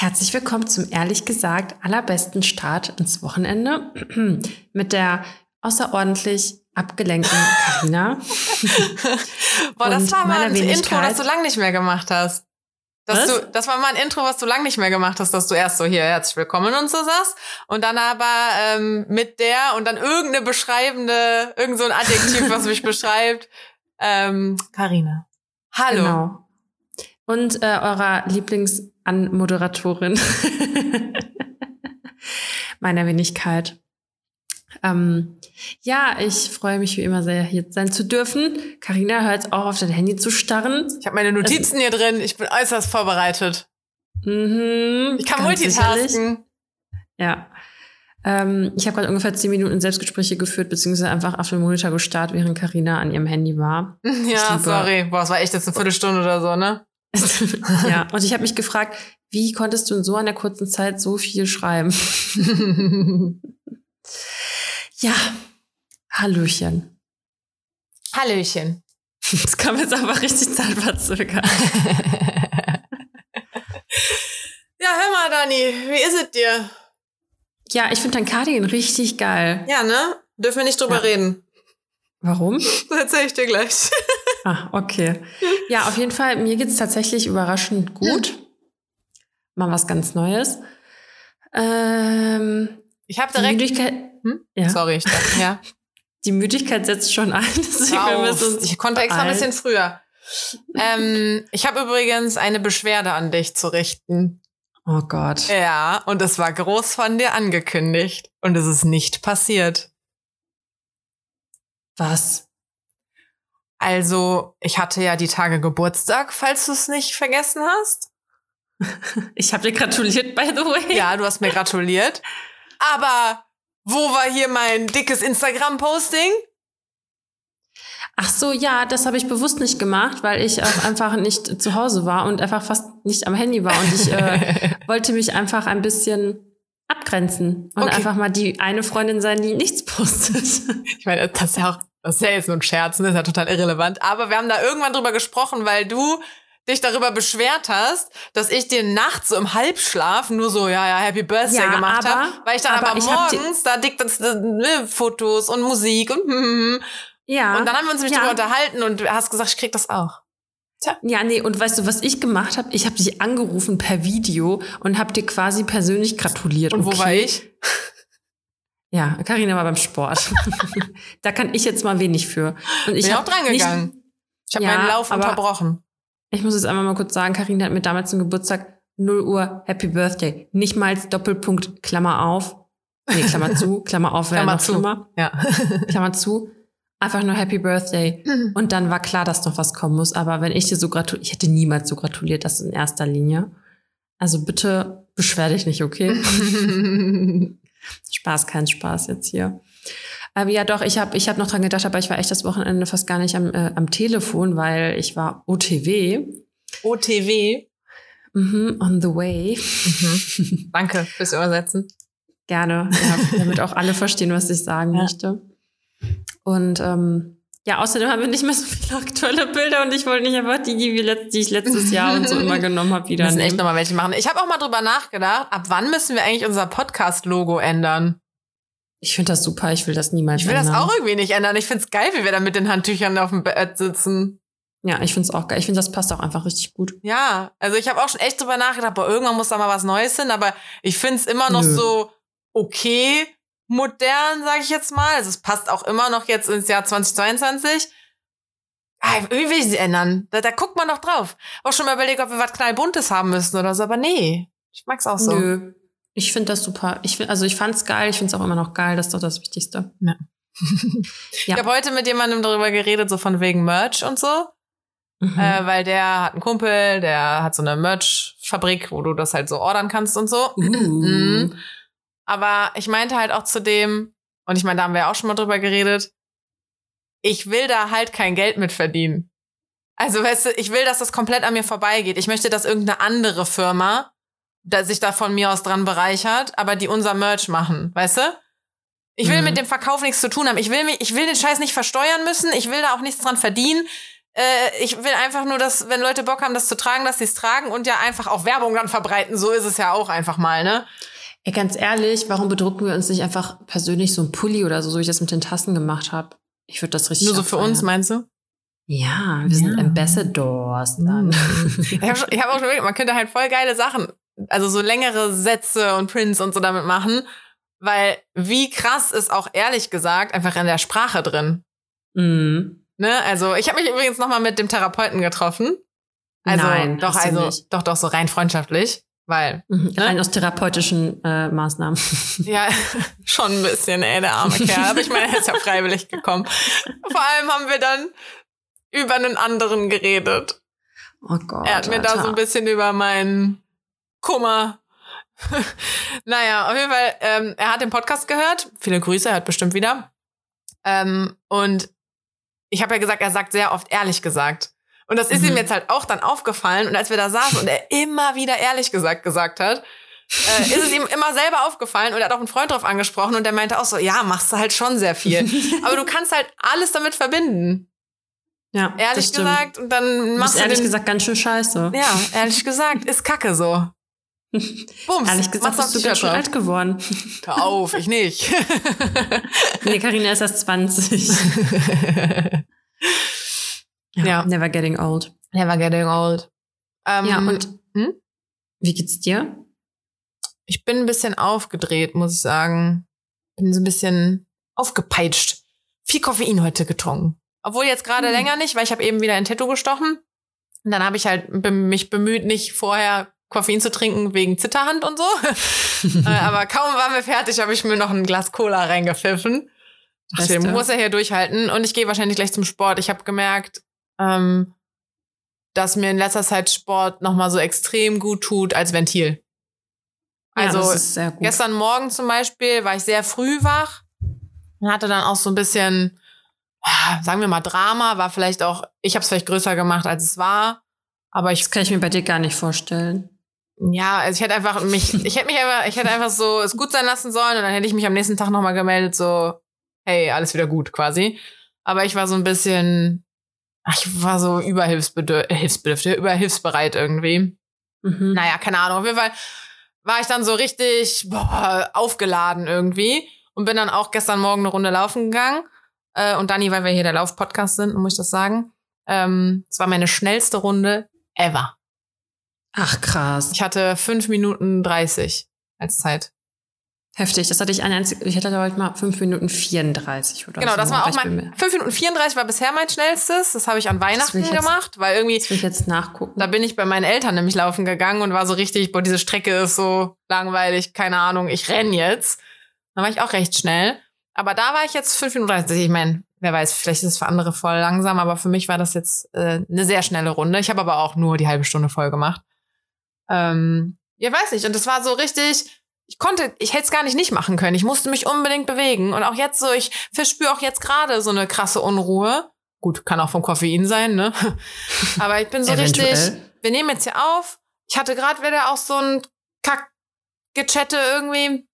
Herzlich willkommen zum ehrlich gesagt allerbesten Start ins Wochenende mit der außerordentlich abgelenkten Karina. Boah, das war mal ein Intro, das du lang nicht mehr gemacht hast. Dass Was? du, das war mal ein Intro, was du lang nicht mehr gemacht hast, dass du erst so hier herzlich willkommen und so sagst und dann aber ähm, mit der und dann irgendeine beschreibende, irgend so ein Adjektiv, was mich beschreibt. Ähm, Carina. Hallo. Genau. Und äh, eurer Lieblingsanmoderatorin meiner Wenigkeit. Ähm, ja, ich freue mich wie immer sehr, hier sein zu dürfen. Karina hört auch auf dein Handy zu starren. Ich habe meine Notizen hier drin. Ich bin äußerst vorbereitet. Mhm, Ich kann multitasken. sicherlich. Ja. Ähm, ich habe gerade ungefähr zehn Minuten Selbstgespräche geführt, beziehungsweise einfach auf dem Monitor gestarrt, während Karina an ihrem Handy war. Ja, sorry. Boah, es war echt jetzt eine Viertelstunde oder so, ne? ja, und ich habe mich gefragt, wie konntest du in so einer kurzen Zeit so viel schreiben? Ja, Hallöchen. Hallöchen. Das kam jetzt aber richtig zeitverzögert. Ja, hör mal, Dani, wie ist es dir? Ja, ich finde dein Cardigan richtig geil. Ja, ne? Dürfen wir nicht drüber Ja. reden. Warum? Das erzähl ich dir gleich. Ah, okay. Ja, auf jeden Fall, mir geht's tatsächlich überraschend gut. Mal was ganz Neues. Ähm, Ich habe die direkt. Müdigkeit, Hm? ja, Sorry, ich dachte, ja. die Müdigkeit setzt schon ein. Uns Ich konnte extra ein bisschen früher. Ähm, ich habe übrigens eine Beschwerde an dich zu richten. Oh Gott. Ja, und es war groß von dir angekündigt. Und es ist nicht passiert. Was? Also, ich hatte ja die Tage Geburtstag, falls du es nicht vergessen hast. Ich habe dir gratuliert, by the way. Ja, du hast mir gratuliert. Aber wo war hier mein dickes Instagram-Posting? Ach so, ja, das habe ich bewusst nicht gemacht, weil ich auch einfach nicht zu Hause war und einfach fast nicht am Handy war. Und ich äh, wollte mich einfach ein bisschen abgrenzen und Okay. einfach mal die eine Freundin sein, die nichts postet. Ich meine, das ist ja auch, das ist ja jetzt nur ein Scherz, ne? das ist ja total irrelevant. Aber wir haben da irgendwann drüber gesprochen, weil du dich darüber beschwert hast, dass ich dir nachts so im Halbschlaf nur so, ja, ja, Happy Birthday Ja, gemacht habe. Weil ich dann aber aber, morgens, da dick das, äh, ne, Fotos und Musik und, hm, Ja. und dann haben wir uns nämlich ja. darüber unterhalten und du hast gesagt, ich krieg das auch. Ja, nee, und weißt du, was ich gemacht habe? Ich habe dich angerufen per Video und habe dir quasi persönlich gratuliert. Und wo okay? war ich? Ja, Karina war beim Sport. da kann ich jetzt mal wenig für. Und ich Bin auch dran nicht- gegangen. Ich habe Ja, meinen Lauf unterbrochen. Ich muss jetzt einmal mal kurz sagen, Karina hat mir damals zum Geburtstag 0 Uhr Happy Birthday. Nicht mal als Doppelpunkt, Klammer auf. Nee, Klammer zu, Klammer auf Klammer zu. schlimmer. Ja. Klammer zu. Einfach nur Happy Birthday. Und dann war klar, dass noch was kommen muss. Aber wenn ich dir so gratuliert, ich hätte niemals so gratuliert, das in erster Linie. Also bitte beschwer dich nicht, okay? Spaß, kein Spaß jetzt hier. Aber ja, doch, ich habe ich hab noch dran gedacht, aber ich war echt das Wochenende fast gar nicht am, äh, am Telefon, weil ich war OTW. OTW. Mhm, on the way. Mhm. Danke fürs Übersetzen. Gerne, ja, damit auch alle verstehen, was ich sagen Ja. möchte. Und ähm, ja, außerdem haben wir nicht mehr so viele aktuelle Bilder und ich wollte nicht einfach die, die, wir ich letztes Jahr und so immer genommen habe, Wir wieder müssen echt nochmal welche machen. Ich habe auch mal drüber nachgedacht, ab wann müssen wir eigentlich unser Podcast-Logo ändern? Ich finde das super, ich will das niemals Ich will das ändern. auch irgendwie nicht ändern. Ich find's geil, wie wir da mit den Handtüchern auf dem Bett sitzen. Ja, ich finde es auch geil. Ich finde, das passt auch einfach richtig gut. Ja, also ich habe auch schon echt drüber nachgedacht, boah, irgendwann muss da mal was Neues hin, aber ich find's immer noch Nö. so okay modern, sage ich jetzt mal. Also es passt auch immer noch jetzt ins Jahr 2022. Ah, irgendwie will ich sie ändern. Da, da guckt man doch drauf. Auch schon mal überlegt, ob wir was knallbuntes haben müssen oder so, aber nee. Ich mag's auch so. Nö. Ich finde das super. Ich find, also ich fand's geil, ich finde es auch immer noch geil, das ist doch das Wichtigste. Ja. Ja. Ich habe heute mit jemandem darüber geredet, so von wegen Merch und so. Mhm. Äh, weil der hat einen Kumpel, der hat so eine Merch-Fabrik, wo du das halt so ordern kannst und so. uh. Mhm. Aber ich meinte halt auch zu dem, und ich meine, da haben wir auch schon mal drüber geredet, ich will da halt kein Geld mit verdienen. Also, weißt du, ich will, dass das komplett an mir vorbeigeht. Ich möchte, dass irgendeine andere Firma da sich da von mir aus dran bereichert, aber die unser Merch machen, weißt du? Ich will Mhm. mit dem Verkauf nichts zu tun haben. Ich will mich, ich will den Scheiß nicht versteuern müssen. Ich will da auch nichts dran verdienen. Äh, ich will einfach nur, dass, wenn Leute Bock haben, das zu tragen, dass sie es tragen und ja einfach auch Werbung dann verbreiten. So ist es ja auch einfach mal, ne? Ey, ganz ehrlich, warum bedrucken wir uns nicht einfach persönlich so ein Pulli oder so, so wie ich das mit den Tassen gemacht habe? Ich würde das richtig Nur so für uns, meinst du? Ja, wir sind Ja. Ambassadors dann. Ich habe hab auch schon überlegt, man könnte halt voll geile Sachen, also so längere Sätze und Prints und so damit machen, weil wie krass ist auch ehrlich gesagt einfach in der Sprache drin. Mhm. Ne? Also ich habe mich übrigens noch mal mit dem Therapeuten getroffen. Also Nein, doch, hast du also nicht. doch, doch so rein freundverschaftlich, weil Mhm. Ne? Rein aus therapeutischen äh, Maßnahmen. ja schon ein bisschen, ey, der arme Kerl. Aber ich meine, er ist ja freiwillig gekommen. Vor allem haben wir dann über einen anderen geredet. Oh Gott. Er hat mir da so ein bisschen über meinen Kummer. naja, auf jeden Fall, ähm, er hat den Podcast gehört. Viele Grüße, er hört bestimmt wieder. Ähm, und ich habe ja gesagt, er sagt sehr oft ehrlich gesagt. Und das ist Mhm. ihm jetzt halt auch dann aufgefallen. Und als wir da saßen und er immer wieder ehrlich gesagt gesagt hat, äh, ist es ihm immer selber aufgefallen und er hat auch einen Freund drauf angesprochen und der meinte auch so, ja, machst du halt schon sehr viel. Aber du kannst halt alles damit verbinden. ja, Ehrlich gesagt, und dann machst du ehrlich den, gesagt ganz schön scheiße. ja, ehrlich gesagt, ist Kacke so. Bums. Ehrlich gesagt bist du ganz schön alt geworden. Hör auf, ich nicht. nee, Carina ist erst 20. Ja. Never getting old. Never getting old. Ähm, ja, und hm? wie geht's dir? ich bin ein bisschen aufgedreht, muss ich sagen. Bin so ein bisschen aufgepeitscht. Viel Koffein heute getrunken. Obwohl jetzt gerade Hm. länger nicht, weil ich habe eben wieder ein Tattoo gestochen. Und dann habe ich halt mich bemüht, nicht vorher Koffein zu trinken wegen Zitterhand und so. äh, aber kaum waren wir fertig, habe ich mir noch ein Glas Cola reingepfiffen. Dachte, muss er hier durchhalten. Und ich gehe wahrscheinlich gleich zum Sport. Ich habe gemerkt, ähm, dass mir in letzter Zeit Sport nochmal so extrem gut tut als Ventil. Also ja. Gestern Morgen zum Beispiel war ich sehr früh wach und hatte dann auch so ein bisschen, ah, sagen wir mal, Drama. War vielleicht auch, ich habe es vielleicht größer gemacht, als es war. Aber ich, das kann ich mir bei dir gar nicht vorstellen. ja, also ich hätte einfach mich, ich hätte mich einfach, ich hätte einfach so es gut sein lassen sollen und dann hätte ich mich am nächsten Tag nochmal gemeldet, so, hey, alles wieder gut quasi. Aber ich war so ein bisschen, ich war so überhilfsbedürftig, hilfsbedürftig, überhilfsbereit irgendwie. Mhm. Naja, keine Ahnung. Auf jeden Fall war ich dann so richtig boah, aufgeladen irgendwie und bin dann auch gestern Morgen eine Runde laufen gegangen. Äh, und Dani, weil wir hier der Lauf-Podcast sind, muss ich das sagen. Ähm, es war meine schnellste Runde ever. Ach krass. Ich hatte fünf Minuten 30 als Zeit. Heftig. Das hatte ich ein einzig, ich hatte heute mal 5 Minuten 34 oder Genau, so. das war auch mein. mir- 5 Minuten 34 war bisher mein schnellstes. Das habe ich an Weihnachten ich jetzt- gemacht, weil irgendwie Das will ich jetzt nachgucken. Da bin ich bei meinen Eltern nämlich laufen gegangen und war so richtig, boah, diese Strecke ist so langweilig, keine Ahnung, ich renn jetzt. Da war ich auch recht schnell. Aber da war ich jetzt 5 Minuten 30. Ich meine, wer weiß, vielleicht ist es für andere voll langsam, aber für mich war das jetzt äh, eine sehr schnelle Runde. Ich habe aber auch nur die halbe Stunde voll gemacht. Ähm, ja, weiß nicht. Und das war so richtig, ich konnte, ich hätte es gar nicht nicht machen können. Ich musste mich unbedingt bewegen. Und auch jetzt so, ich verspüre auch jetzt gerade so eine krasse Unruhe. Gut, kann auch vom Koffein sein, ne? Aber ich bin so richtig, wir nehmen jetzt hier auf. Ich hatte gerade wieder auch so ein Kack-Gechatte irgendwie.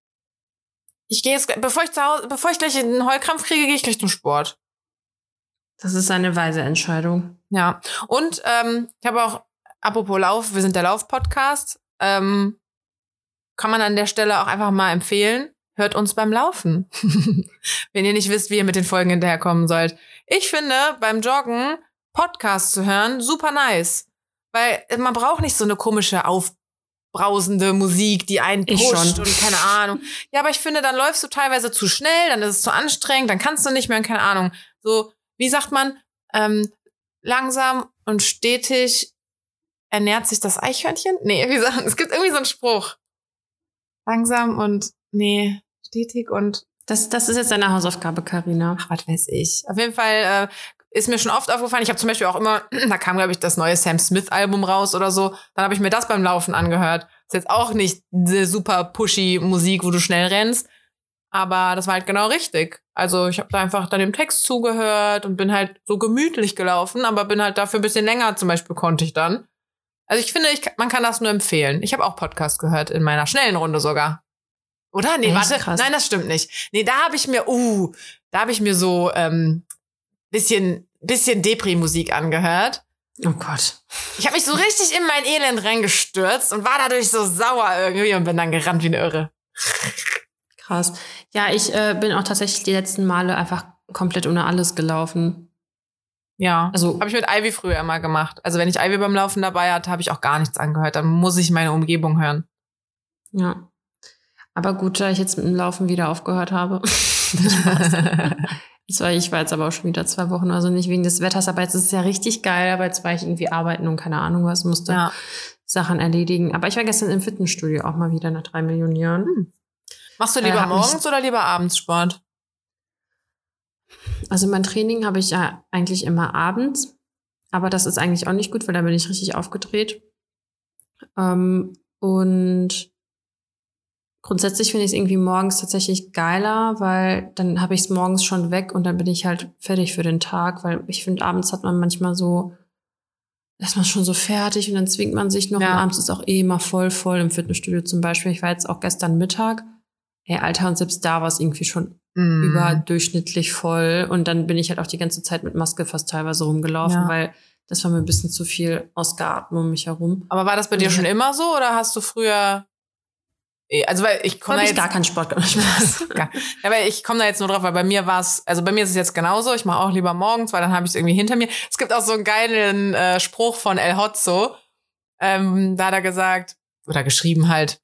Ich gehe jetzt, bevor ich zu Hause, bevor ich gleich einen Heulkrampf kriege, gehe ich gleich zum Sport. Das ist eine weise Entscheidung. Ja. Und ähm, ich habe auch, apropos Lauf, wir sind der Lauf-Podcast, ähm, kann man an der Stelle auch einfach mal empfehlen. Hört uns beim Laufen. Wenn ihr nicht wisst, wie ihr mit den Folgen hinterherkommen sollt. Ich finde, beim Joggen Podcast zu hören, super nice. Weil man braucht nicht so eine komische, aufbrausende Musik, die einen pusht schon. und keine Ahnung. Ja, aber ich finde, dann läufst du teilweise zu schnell, dann ist es zu anstrengend, dann kannst du nicht mehr und keine Ahnung. So, wie sagt man, ähm, langsam und stetig ernährt sich das Eichhörnchen? Nee, wie sagt es gibt irgendwie so einen Spruch. Langsam und, nee, stetig und, Das, das ist jetzt deine Hausaufgabe, Karina. ach, was weiß ich. Auf jeden Fall äh, ist mir schon oft aufgefallen, ich habe zum Beispiel auch immer, da kam, glaube ich, das neue Sam Smith-Album raus oder so, dann habe ich mir das beim Laufen angehört. Ist jetzt auch nicht diese super pushy Musik, wo du schnell rennst, aber das war halt genau richtig. Also ich habe da einfach dann dem Text zugehört und bin halt so gemütlich gelaufen, aber bin halt dafür ein bisschen länger zum Beispiel konnte ich dann. Also ich finde, ich, man kann das nur empfehlen. Ich habe auch Podcast gehört, in meiner schnellen Runde sogar. Oder? Nee, Echt? warte. Krass. Nein, das stimmt nicht. Nee, da habe ich mir, uh, da habe ich mir so ähm, bisschen bisschen Depri-Musik angehört. Oh Gott. Ich habe mich so richtig in mein Elend reingestürzt und war dadurch so sauer irgendwie und bin dann gerannt wie eine Irre. Krass. Ja, ich äh, bin auch tatsächlich die letzten Male einfach komplett ohne alles gelaufen. Ja. Also- habe ich mit Ivy früher immer gemacht. Also wenn ich Ivy beim Laufen dabei hatte, habe ich auch gar nichts angehört. Dann muss ich meine Umgebung hören. Ja. Aber gut, da ich jetzt mit dem Laufen wieder aufgehört habe. Das war, ich war jetzt aber auch schon wieder zwei Wochen, also nicht wegen des Wetters, aber jetzt ist es ja richtig geil, aber jetzt war ich irgendwie arbeiten und keine Ahnung was, musste ja. Sachen erledigen. Aber ich war gestern im Fitnessstudio auch mal wieder nach drei Millionen Jahren. Machst du Äh, lieber mich- morgens oder lieber abends Sport? Also mein Training habe ich ja eigentlich immer abends, aber das ist eigentlich auch nicht gut, weil da bin ich richtig aufgedreht. Ähm, und grundsätzlich finde ich es irgendwie morgens tatsächlich geiler, weil dann habe ich es morgens schon weg und dann bin ich halt fertig für den Tag, weil ich finde, abends hat man manchmal so, ist man schon so fertig und dann zwingt man sich noch Ja. und abends ist auch eh immer voll voll im Fitnessstudio zum Beispiel. Ich war jetzt auch gestern Mittag. Ey, Alter, und selbst da war es irgendwie schon Mm. überdurchschnittlich voll. Und dann bin ich halt auch die ganze Zeit mit Maske fast teilweise rumgelaufen, Ja. weil das war mir ein bisschen zu viel Ausgeatmet um mich herum. Aber war das bei dir Ja. schon immer so oder hast du früher Eh, Also weil ich komme da ich jetzt gar keinen Sport gemacht. Ja, aber ich komme da jetzt nur drauf, weil bei mir war es, also bei mir ist es jetzt genauso. Ich mache auch lieber morgens, weil dann habe ich es irgendwie hinter mir. Es gibt auch so einen geilen äh, Spruch von El Hotzo. Ähm, da hat er gesagt, oder geschrieben halt,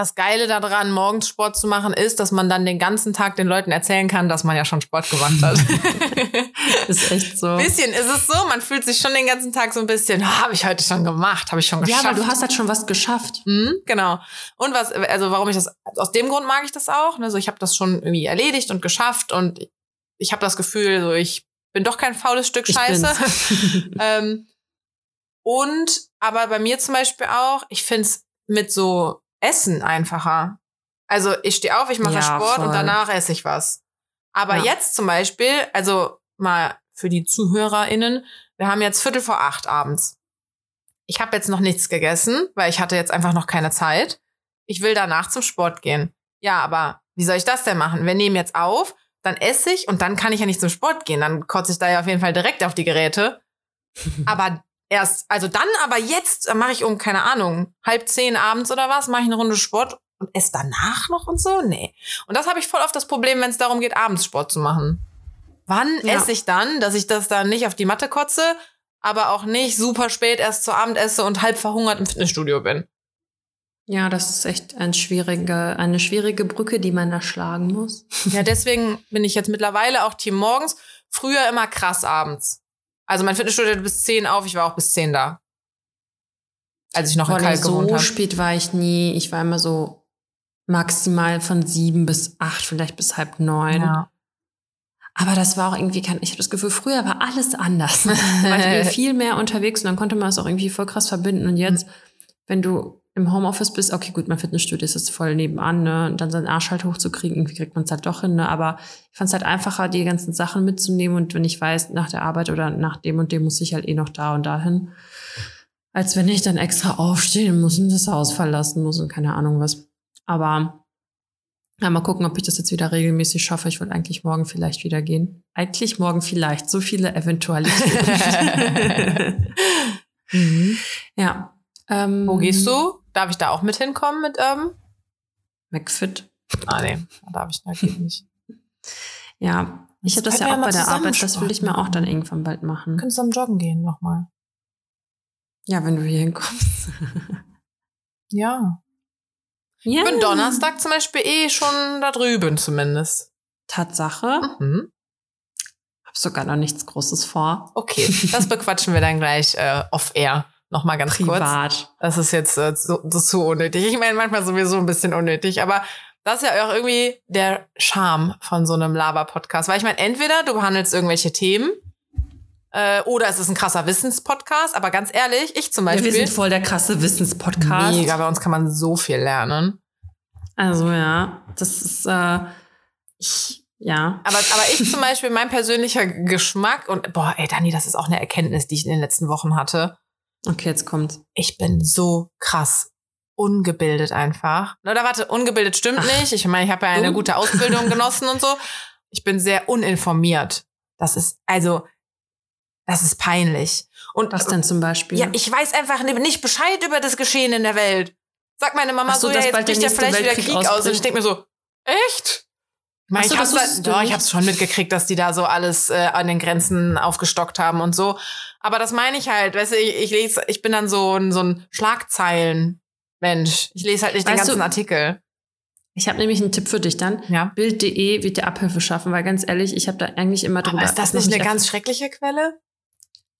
das Geile daran, morgens Sport zu machen, ist, dass man dann den ganzen Tag den Leuten erzählen kann, dass man ja schon Sport gemacht hat. ist echt so. bisschen ist es so, man fühlt sich schon den ganzen Tag so ein bisschen, "Ah, habe ich heute schon gemacht, habe ich schon Ja, geschafft. aber du hast halt schon was geschafft. Mhm, genau. Und was, also warum ich das, aus dem Grund mag ich das auch. Ne? So, ich habe das schon irgendwie erledigt und geschafft und ich habe das Gefühl, so ich bin doch kein faules Stück Scheiße. ähm, und aber bei mir zum Beispiel auch, ich find's mit so Essen einfacher. Also ich stehe auf, ich mache Ja, Sport voll. und danach esse ich was. Aber Ja. jetzt zum Beispiel, also mal für die ZuhörerInnen, wir haben jetzt Viertel vor acht abends. Ich habe jetzt noch nichts gegessen, weil ich hatte jetzt einfach noch keine Zeit. Ich will danach zum Sport gehen. Ja, aber wie soll ich das denn machen? Wir nehmen jetzt auf, dann esse ich und dann kann ich ja nicht zum Sport gehen. Dann kotze ich da ja auf jeden Fall direkt auf die Geräte. aber erst, also dann, aber jetzt äh, mache ich um, keine Ahnung, halb zehn abends oder was, mache ich eine Runde Sport und esse danach noch und so? Nee. Und das habe ich voll oft das Problem, wenn es darum geht, abends Sport zu machen. Wann Ja. esse ich dann, dass ich das dann nicht auf die Matte kotze, aber auch nicht super spät erst zu Abend esse und halb verhungert im Fitnessstudio bin? Ja, das ist echt ein schwierige, eine schwierige Brücke, die man da schlagen muss. Ja, deswegen bin ich jetzt mittlerweile auch Team morgens. Früher immer krass abends. Also mein Fitnessstudio hatte bis 10 auf, ich war auch bis 10 da. Als ich noch in Boah, nee, Kalk gewohnt so habe. spät war ich nie. Ich war immer so maximal von sieben bis acht, vielleicht bis halb neun. Ja. Aber das war auch irgendwie kein, ich habe das Gefühl, früher war alles anders. Da war viel mehr unterwegs und dann konnte man es auch irgendwie voll krass verbinden. Und jetzt, wenn du im Homeoffice bist, okay, gut, mein Fitnessstudio ist jetzt voll nebenan, ne? Und dann seinen Arsch halt hochzukriegen, irgendwie kriegt man es halt doch hin, ne? Aber ich fand es halt einfacher, die ganzen Sachen mitzunehmen und wenn ich weiß, nach der Arbeit oder nach dem und dem muss ich halt eh noch da und dahin. Als wenn ich dann extra aufstehen muss und das Haus verlassen muss und keine Ahnung was. Aber ja, mal gucken, ob ich das jetzt wieder regelmäßig schaffe. Ich will eigentlich morgen vielleicht wieder gehen. Eigentlich morgen vielleicht. So viele Eventualitäten. Mhm. ja. Ähm, Wo gehst du? Darf ich da auch mit hinkommen mit Urban? McFit. Ah, nee, da darf ich natürlich nicht. Ja, ich habe das ja auch bei der Arbeit. Das will ich mir auch dann irgendwann bald machen. Können zusammen joggen gehen nochmal. Ja, wenn du hier hinkommst. Ja. ja. Ich bin Donnerstag zum Beispiel eh schon da drüben zumindest. Tatsache. Mhm. Hab sogar noch nichts Großes vor. Okay, das bequatschen wir dann gleich äh, off-air. Nochmal ganz kurz. Privat. Das ist jetzt äh, so, das zu unnötig. Ich meine, manchmal sowieso ein bisschen unnötig, aber das ist ja auch irgendwie der Charme von so einem Laber-Podcast. Weil ich meine, entweder du behandelst irgendwelche Themen äh, oder es ist ein krasser Wissenspodcast, aber ganz ehrlich, ich zum Ja, wir Beispiel. sind voll der krasse Wissenspodcast. Mega, bei uns kann man so viel lernen. Also ja, das ist äh, ich, ja. Aber, aber ich zum Beispiel, mein persönlicher Geschmack und boah, ey, Dani, das ist auch eine Erkenntnis, die ich in den letzten Wochen hatte. Okay, jetzt kommt. Ich bin so krass ungebildet einfach. Oder warte, ungebildet stimmt nicht. Ich meine, ich habe ja eine gute Ausbildung genossen und so. Ich bin sehr uninformiert. Das ist, also, Das ist peinlich. Und Was denn zum Beispiel? ja, ich weiß einfach nicht Bescheid über das Geschehen in der Welt. Sagt meine Mama Ach so, so, ja, jetzt bricht ja vielleicht wieder Weltkrieg Krieg aus. Und ich denke mir so, echt? Ich, so, ich nicht. hab's schon mitgekriegt, dass die da so alles äh, an den Grenzen aufgestockt haben und so. Aber das meine ich halt, weißt du, ich, ich lese, ich bin dann so ein, so ein Schlagzeilen-Mensch. Ich lese halt nicht den Weißt du- ganzen Artikel. Ich habe nämlich einen Tipp für dich dann. Ja. Bild.de wird dir Abhilfe schaffen, weil ganz ehrlich, ich habe da eigentlich immer drüber. Aber ist das nicht eine ganz schreckliche Quelle?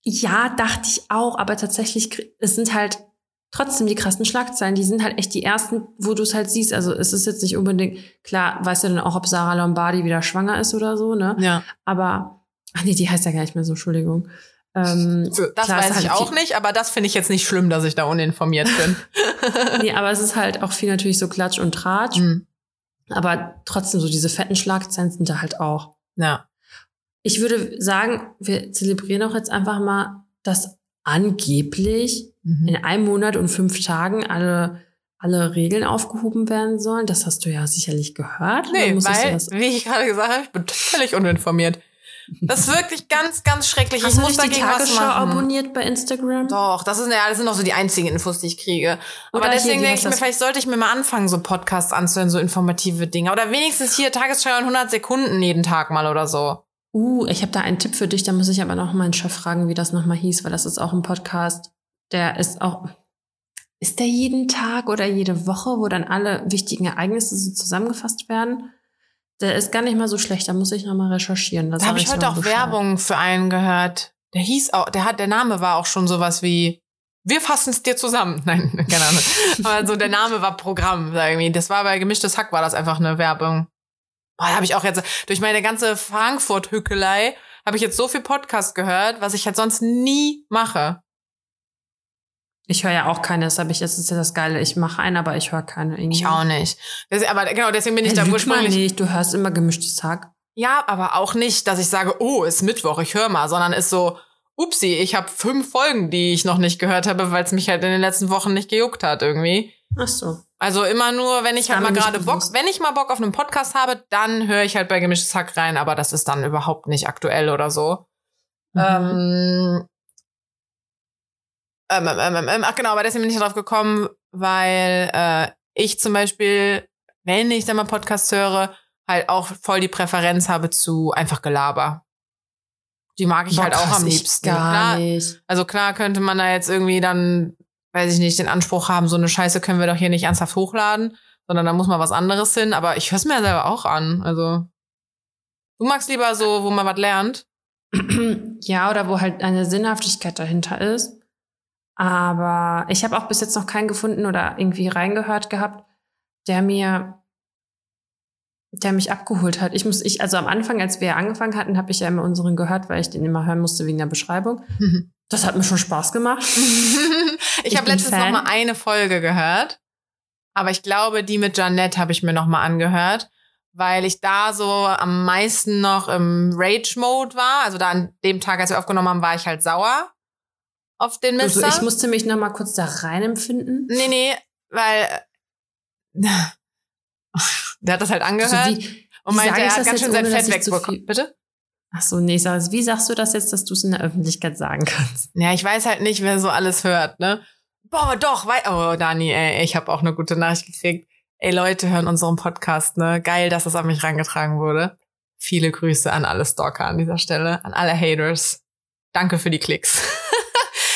Ja, dachte ich auch, aber tatsächlich, es sind halt trotzdem die krassen Schlagzeilen. Die sind halt echt die ersten, wo du es halt siehst. Also es ist jetzt nicht unbedingt, klar, weißt du dann auch, ob Sarah Lombardi wieder schwanger ist oder so, ne? Ja. Aber, ach nee, die heißt ja gar nicht mehr so, Entschuldigung. Ähm, Das klar, weiß ich halt auch viel- nicht, aber das finde ich jetzt nicht schlimm, dass ich da uninformiert bin. Nee, aber es ist halt auch viel natürlich so Klatsch und Tratsch. Hm. Aber trotzdem, so diese fetten Schlagzeilen sind da halt auch. Ja. Ich würde sagen, wir zelebrieren auch jetzt einfach mal, dass angeblich Mhm. in einem Monat und fünf Tagen alle, alle Regeln aufgehoben werden sollen. Das hast du ja sicherlich gehört. Nee, weil, wie ich gerade gesagt habe, ich bin völlig uninformiert. Das ist wirklich ganz, ganz schrecklich. Hast ich muss dagegen was Tagesschau machen. abonniert bei Instagram? Doch, das, ist, ja, das sind auch so die einzigen Infos, die ich kriege. Aber Oder hier, deswegen denke ich mir, vielleicht sollte ich mir mal anfangen, so Podcasts anzuhören, so informative Dinge. Oder wenigstens hier Tagesschau in 100 Sekunden jeden Tag mal oder so. Uh, ich habe da einen Tipp für dich, da muss ich aber noch meinen Chef fragen, wie das nochmal hieß, weil das ist auch ein Podcast, der ist auch. Ist der jeden Tag oder jede Woche, wo dann alle wichtigen Ereignisse so zusammengefasst werden? Der ist gar nicht mal so schlecht, da muss ich nochmal recherchieren. Das Da habe ich heute auch Bescheid. Werbung für einen gehört. Der hieß auch, der hat, der Name war auch schon sowas wie, wir fassen es dir zusammen. Nein, keine Ahnung. Aber so der Name war Programm irgendwie. Das war bei Gemischtes Hack war das einfach eine Werbung. Boah, da habe ich auch jetzt, durch meine ganze Frankfurt-Hückelei, habe ich jetzt so viel Podcast gehört, was ich halt sonst nie mache. Ich höre ja auch keine, das habe ich, das ist ja das Geile. Ich mache einen, aber ich höre keine irgendwie. Ich auch nicht. Das, aber genau, deswegen bin ich Hey, da ursprünglich. nicht, du hörst immer gemischtes Hack. Ja, aber auch nicht, dass ich sage, oh, ist Mittwoch, ich höre mal, sondern ist so, upsi, ich habe fünf Folgen, die ich noch nicht gehört habe, weil es mich halt in den letzten Wochen nicht gejuckt hat irgendwie. Ach so. Also immer nur, wenn ich Das halt mal gerade Bock, wenn ich mal Bock auf einen Podcast habe, dann höre ich halt bei Gemischtes Hack rein, aber das ist dann überhaupt nicht aktuell oder so. Mhm. Ähm, ähm, ähm, ähm, ähm, ach genau, aber deswegen bin ich drauf gekommen, weil äh, ich zum Beispiel, wenn ich dann mal Podcast höre, halt auch voll die Präferenz habe zu einfach Gelaber. Die mag ich Boah, halt auch am liebsten. Gar Klar, nicht. also klar könnte man da jetzt irgendwie dann, weiß ich nicht, den Anspruch haben, so eine Scheiße können wir doch hier nicht ernsthaft hochladen, sondern da muss mal was anderes hin. Aber ich höre es mir ja selber auch an. Also du magst lieber so, wo man was lernt. ja, oder wo halt eine Sinnhaftigkeit dahinter ist. Aber ich habe auch bis jetzt noch keinen gefunden oder irgendwie reingehört gehabt, der mir, der mich abgeholt hat. Ich muss, ich, also am Anfang, als wir angefangen hatten, habe ich ja immer unseren gehört, weil ich den immer hören musste wegen der Beschreibung. Das hat mir schon Spaß gemacht. ich Ich habe letztens Fan. noch mal eine Folge gehört, aber ich glaube, die mit Janette habe ich mir noch mal angehört, weil ich da so am meisten noch im Rage-Mode war. Also da an dem Tag, als wir aufgenommen haben, war ich halt sauer auf den Mister. Also ich musste mich noch mal kurz da rein empfinden. nee, nee, weil der hat das halt angehört Also wie, und meinte, er ich hat ganz schön sein Fett ich wegbekommen. Bitte? ach so, nee, sag, wie sagst du das jetzt, dass du es in der Öffentlichkeit sagen kannst? Ja, ich weiß halt nicht, wer so alles hört, ne? Boah, doch, wei oh, Dani, ey, ich habe auch eine gute Nachricht gekriegt. Ey, Leute hören unseren Podcast, ne? Geil, dass das an mich rangetragen wurde. Viele Grüße an alle Stalker an dieser Stelle, an alle Haters. Danke für die Klicks.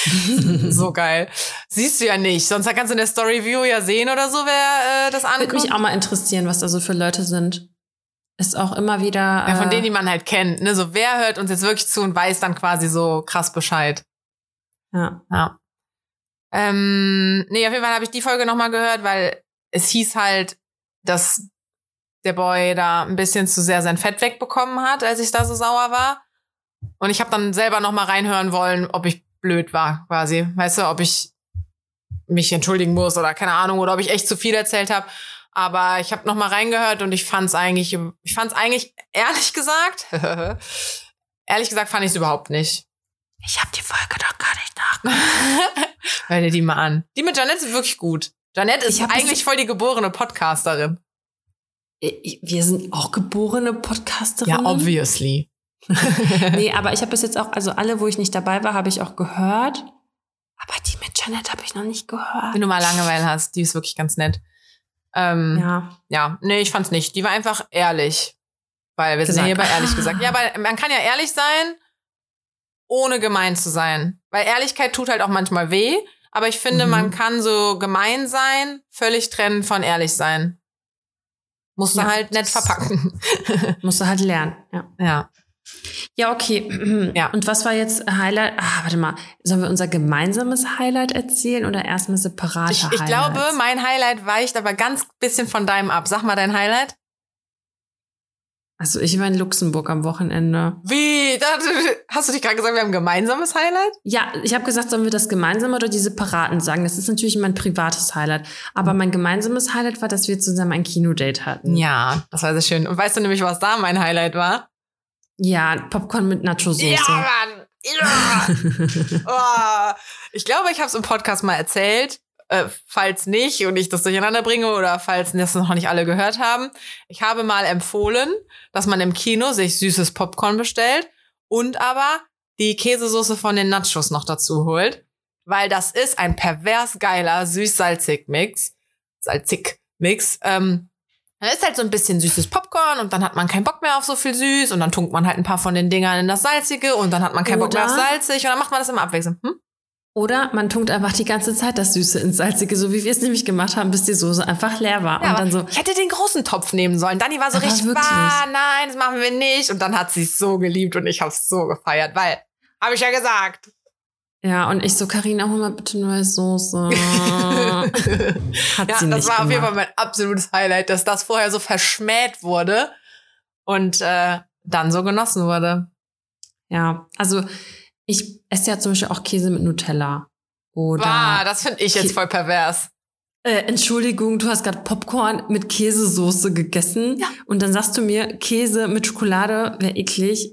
so geil. Siehst du ja nicht, sonst kannst du in der Story View ja sehen oder so, wer äh, das Würde anguckt. mich auch mal interessieren, was da so für Leute sind. Ist auch immer wieder. Ja, von äh, denen, die man halt kennt, ne? So, wer hört uns jetzt wirklich zu und weiß dann quasi so krass Bescheid. ja. Ja. Ähm, nee, auf jeden Fall habe ich die Folge nochmal gehört, weil es hieß halt, dass der Boy da ein bisschen zu sehr sein Fett wegbekommen hat, als ich da so sauer war. Und ich habe dann selber nochmal reinhören wollen, ob ich blöd war, quasi. Weißt du, ob ich mich entschuldigen muss oder keine Ahnung, oder ob ich echt zu viel erzählt habe. Aber ich habe nochmal reingehört und ich fand es eigentlich, ich fand es eigentlich, ehrlich gesagt, ehrlich gesagt fand ich es überhaupt nicht. Ich habe die Folge doch gar nicht nach. Hör dir die mal an. Die mit Janette ist wirklich gut. Janette ist eigentlich voll die geborene Podcasterin. Wir sind auch geborene Ja, Podcasterinnen. obviously. nee, aber ich habe bis jetzt auch, also alle, wo ich nicht dabei war, habe ich auch gehört. Aber die mit Janet habe ich noch nicht gehört. Wenn du mal Langeweile hast, die ist wirklich ganz nett. Ähm, Ja. ja, nee, ich fand's nicht. Die war einfach ehrlich. Weil wir sind ja Gesagt. hier bei ehrlich gesagt. Ja, aber man kann ja ehrlich sein, ohne gemein zu sein. Weil Ehrlichkeit tut halt auch manchmal weh. Aber ich finde, Mhm. man kann so gemein sein, völlig trennen von ehrlich sein. Musst du Ja, halt nett verpacken. Musst du halt lernen. Ja. ja. Ja, okay. Ja. Und was war jetzt Highlight? Ah, warte mal. Sollen wir unser gemeinsames Highlight erzählen oder erstmal separate Ich, ich glaube, mein Highlight weicht aber ganz bisschen von deinem ab. Sag mal dein Highlight. Also ich war in Luxemburg am Wochenende. Wie? Da- Hast du dich gerade gesagt, wir haben ein gemeinsames Highlight? Ja, ich habe gesagt, sollen wir das gemeinsame oder die separaten sagen? Das ist natürlich mein privates Highlight. Aber mein gemeinsames Highlight war, dass wir zusammen ein Kinodate hatten. Ja, das war sehr schön. Und weißt du nämlich, was da mein Highlight war? Ja, Popcorn mit Nacho-Soße. Mann! Ja! oh, ich glaube, ich habe es im Podcast mal erzählt. Äh, falls nicht und ich das durcheinander bringe oder falls das noch nicht alle gehört haben. Ich habe mal empfohlen, dass man im Kino sich süßes Popcorn bestellt und aber die Käsesoße von den Nachos noch dazu holt. Weil das ist ein pervers geiler süß-salzig-Mix. Salzig-Mix. Ähm, dann ist halt so ein bisschen süßes Popcorn und dann hat man keinen Bock mehr auf so viel süß und dann tunkt man halt ein paar von den Dingern in das Salzige und dann hat man keinen Bock mehr auf Oder- salzig und dann macht man das immer abwechselnd. Hm? Oder man tunkt einfach die ganze Zeit das Süße ins Salzige, so wie wir es nämlich gemacht haben, bis die Soße einfach leer war. Ja, und dann so, ich hätte den großen Topf nehmen sollen. Dani war so Aber richtig, wirklich. ah, nein, das machen wir nicht. Und dann hat sie es so geliebt und ich habe es so gefeiert, weil, habe ich ja gesagt. Ja, und ich so, Karina, hol mal bitte neue Soße. Hat ja, sie das nicht war auf jeden Fall gemacht. mein absolutes Highlight, dass das vorher so verschmäht wurde und äh, dann so genossen wurde. Ja, also ich esse ja zum Beispiel auch Käse mit Nutella. Oder, Bah, das finde ich jetzt voll pervers. äh, Entschuldigung, du hast gerade Popcorn mit Käsesoße gegessen Ja. und dann sagst du mir, Käse mit Schokolade wäre eklig.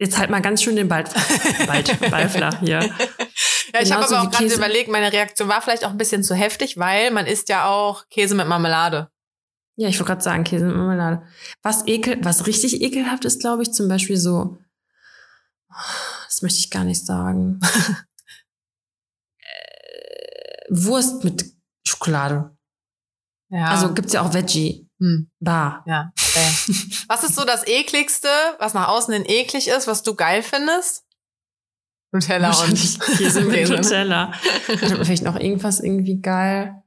Jetzt halt mal ganz schön den Ball, Ball, Ball flach hier. Ja, ich habe Genauso aber auch gerade überlegt, meine Reaktion war vielleicht auch ein bisschen zu heftig, weil man isst ja auch Käse mit Marmelade. Ja, ich wollte gerade sagen, Käse mit Marmelade. Was ekel, was richtig ekelhaft ist, glaube ich, zum Beispiel so, das möchte ich gar nicht sagen. Äh, Wurst mit Schokolade. Ja. Also gibt's ja auch Veggie. Hm, Bar. ja. Äh. Was ist so das ekligste, was nach außen hin eklig ist, was du geil findest? Nutella und Käse mit. Nutella. Vielleicht noch irgendwas irgendwie geil,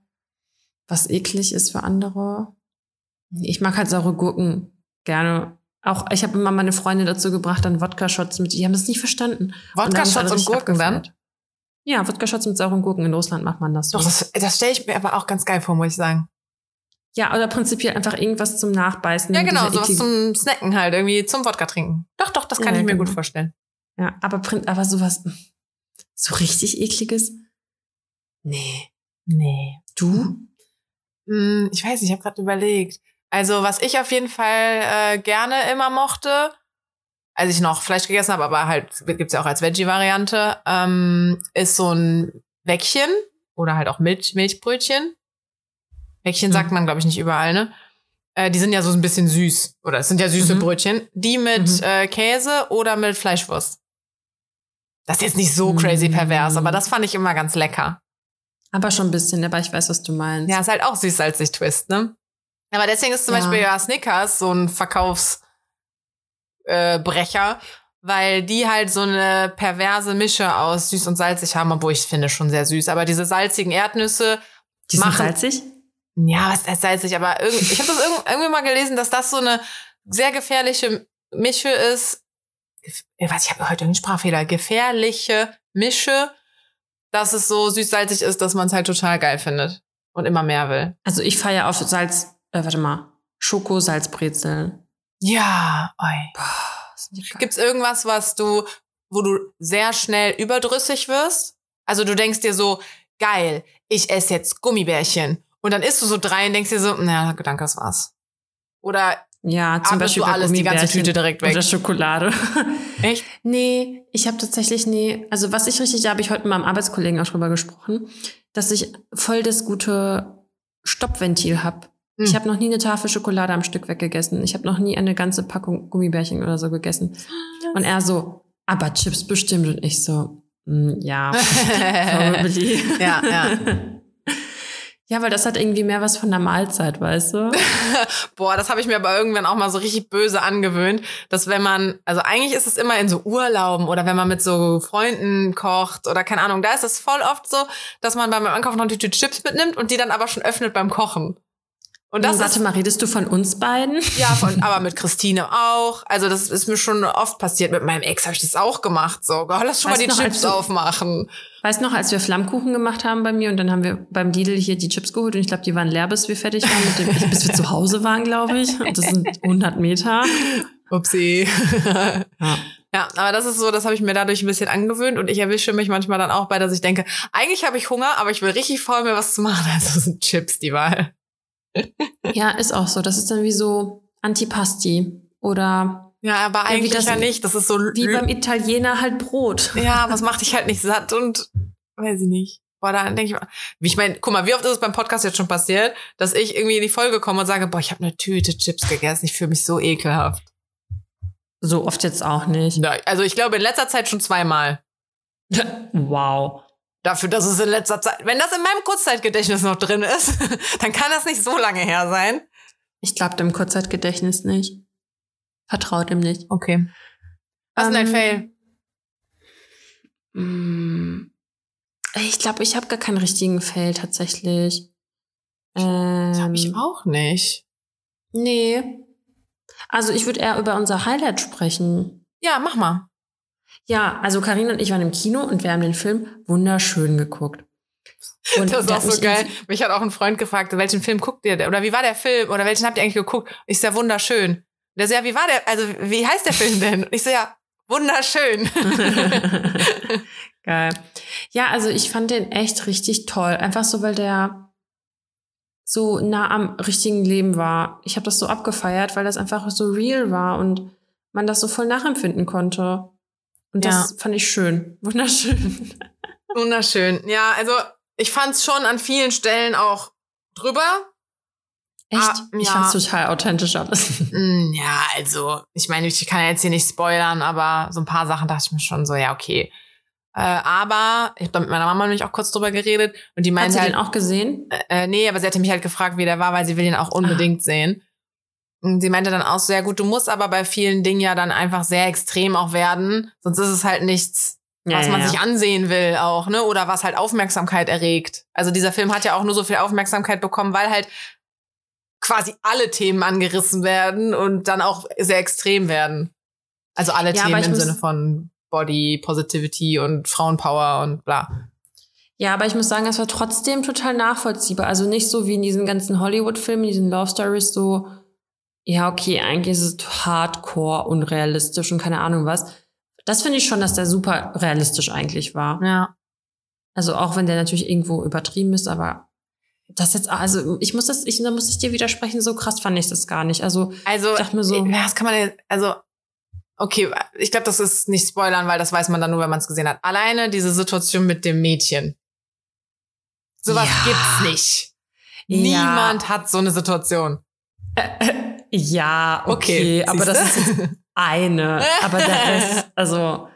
was eklig ist für andere. Ich mag halt saure Gurken gerne. Auch ich habe immer meine Freunde dazu gebracht, dann Wodka-Shots mit. Die haben das nicht verstanden. Und Wodka-Shots und richtig Gurken dann? Ja, Wodka-Shots mit sauren Gurken. In Russland macht man das so. Doch, das, das stelle ich mir aber auch ganz geil vor, muss ich sagen. Ja, oder prinzipiell einfach irgendwas zum Nachbeißen. Ja, genau, sowas zum Snacken halt, irgendwie zum Wodka trinken. Doch, doch, das kann Ja, ich mir genau. gut vorstellen. Ja, aber, aber sowas, so richtig ekliges? Nee. Nee. Du? Hm, ich weiß nicht, ich habe gerade überlegt. Also, was ich auf jeden Fall äh, gerne immer mochte, als ich noch Fleisch gegessen habe, aber halt gibt's ja auch als Veggie-Variante, ähm, ist so ein Weckchen oder halt auch Milch, Milchbrötchen. Weckchen Mhm. sagt man, glaube ich, nicht überall, ne? Äh, die sind ja so ein bisschen süß. Oder es sind ja süße Mhm. Brötchen. Die mit Mhm. äh, Käse oder mit Fleischwurst. Das ist jetzt nicht so crazy Mhm. pervers, aber das fand ich immer ganz lecker. Aber schon ein bisschen, aber ich weiß, was du meinst. Ja, ist halt auch süß-salzig Twist, ne? Aber deswegen ist zum Ja. Beispiel ja Snickers so ein Verkaufsbrecher, äh, Brecher, weil die halt so eine perverse Mische aus süß und salzig haben, obwohl ich finde schon sehr süß. Aber diese salzigen Erdnüsse, Die sind machen- salzig? Ja, was ist salzig, aber irgend, ich habe das irgend, irgendwie mal gelesen, dass das so eine sehr gefährliche Mische ist. Äh, Was, ich habe heute einen Sprachfehler. Gefährliche Mische, dass es so süß-salzig ist, dass man es halt total geil findet und immer mehr will. Also ich feiere auf Salz, äh, warte mal, Schoko-Salzbrezeln. Ja, oi. Boah. Gibt's irgendwas, was du, wo du sehr schnell überdrüssig wirst? Also du denkst dir so, geil, ich esse jetzt Gummibärchen. Und dann isst du so drei und denkst dir so, naja, danke, das war's. Oder Ja, zum Beispiel du alles, die ganze Tüte direkt weg? Oder Schokolade. Echt? nee, ich habe tatsächlich nee. Also was ich richtig, da habe ich heute mit meinem Arbeitskollegen auch drüber gesprochen, dass ich voll das gute Stoppventil habe Ich Hm. habe noch nie eine Tafel Schokolade am Stück weggegessen. Ich habe noch nie eine ganze Packung Gummibärchen oder so gegessen. Und er so, aber Chips bestimmt. Und ich so, "Mm, ja, probably. Ja, ja. Ja, weil das hat irgendwie mehr was von der Mahlzeit, weißt du? Boah, das habe ich mir aber irgendwann auch mal so richtig böse angewöhnt, dass wenn man, also eigentlich ist es immer in so Urlauben oder wenn man mit so Freunden kocht oder keine Ahnung, da ist es voll oft so, dass man beim Einkaufen noch die Tüte Chips mitnimmt und die dann aber schon öffnet beim Kochen. Und das Warte ist, mal, redest du von uns beiden? ja, von, aber mit Christine auch. Also das ist mir schon oft passiert. Mit meinem Ex habe ich das auch gemacht. So, oh, lass schon Weißt mal die noch, Chips du- aufmachen. Weißt noch, als wir Flammkuchen gemacht haben bei mir und dann haben wir beim Lidl hier die Chips geholt und ich glaube, die waren leer, bis wir fertig waren, mit dem, bis wir zu Hause waren, glaube ich. Und das sind 100 Meter. Upsi. Ja. Ja, aber das ist so, das habe ich mir dadurch ein bisschen angewöhnt und ich erwische mich manchmal dann auch bei, dass ich denke, eigentlich habe ich Hunger, aber ich will richtig faul mir was zu machen. Also sind Chips die Wahl. Ja, ist auch so. Das ist dann wie so Antipasti oder Ja, aber Ja, eigentlich das- ja nicht. Das ist so wie beim Italiener halt Brot. Ja, was macht dich halt nicht satt und weiß ich nicht. Boah, da denke ich mal, wie ich meine, guck mal, wie oft ist es beim Podcast jetzt schon passiert, dass ich irgendwie in die Folge komme und sage, boah, ich habe eine Tüte Chips gegessen, ich fühle mich so ekelhaft. So oft jetzt auch nicht. Ja, Also ich glaube in letzter Zeit schon zweimal. Wow. Dafür, dass es in letzter Zeit, wenn das in meinem Kurzzeitgedächtnis noch drin ist, dann kann das nicht so lange her sein. Ich glaube dem Kurzzeitgedächtnis nicht. Vertraut ihm nicht. Okay. Was ist denn dein Ähm, Fail? Mm, Ich glaube, ich habe gar keinen richtigen Fail tatsächlich. Ähm, Hab ich auch nicht. Nee. Also ich würde eher über unser Highlight sprechen. Ja, mach mal. Ja, also Karina und ich waren im Kino und wir haben den Film wunderschön geguckt. Und das ist auch so mich geil. Mich hat auch ein Freund gefragt, welchen Film guckt ihr denn? Oder wie war der Film? Oder welchen habt ihr eigentlich geguckt? Ich so, ja, wunderschön. Der so, ja, wie war der? Also, wie heißt der Film denn? Und ich so, ja, wunderschön. Geil. Ja, also ich fand den echt richtig toll. Einfach so, weil der so nah am richtigen Leben war. Ich habe das so abgefeiert, weil das einfach so real war und man das so voll nachempfinden konnte. Und das fand ich schön. Wunderschön. Wunderschön. Ja, also, ich fand's schon an vielen Stellen auch drüber. Echt? Ah, Ich ja. fand's total authentisch alles. Mm, Ja, also, ich meine, ich kann ja jetzt hier nicht spoilern, aber so ein paar Sachen dachte ich mir schon so, ja, okay. Äh, aber ich habe mit meiner Mama nämlich auch kurz drüber geredet und die Hat meinte sie halt, den auch gesehen? äh, nee, aber sie hatte mich halt gefragt, wie der war, weil sie will ihn auch unbedingt sehen. Sie meinte dann auch ja gut, du musst aber bei vielen Dingen ja dann einfach sehr extrem auch werden, sonst ist es halt nichts, was ja, man ja. sich ansehen will auch, ne? Oder was halt Aufmerksamkeit erregt. Also dieser Film hat ja auch nur so viel Aufmerksamkeit bekommen, weil halt quasi alle Themen angerissen werden und dann auch sehr extrem werden. Also alle Ja, Themen im Sinne von Body Positivity und Frauenpower und bla. Ja, aber ich muss sagen, es war trotzdem total nachvollziehbar. Also nicht so wie in diesen ganzen Hollywood-Filmen, diesen Love Stories, so, ja, okay, eigentlich ist es hardcore, unrealistisch und keine Ahnung was. Das finde ich schon, dass der super realistisch eigentlich war. Ja. Also auch wenn der natürlich irgendwo übertrieben ist, aber das jetzt, also ich muss das, ich, da muss ich dir widersprechen, so krass fand ich das gar nicht. Also Also, Ich dachte mir so- ja, was kann man denn, also, okay, ich glaube, das ist nicht spoilern, weil das weiß man dann nur, wenn man es gesehen hat. Alleine diese Situation mit dem Mädchen. Sowas Ja. gibt's nicht. Ja. Niemand hat so eine Situation. ja, okay, aber das ist eine, aber der Rest, also,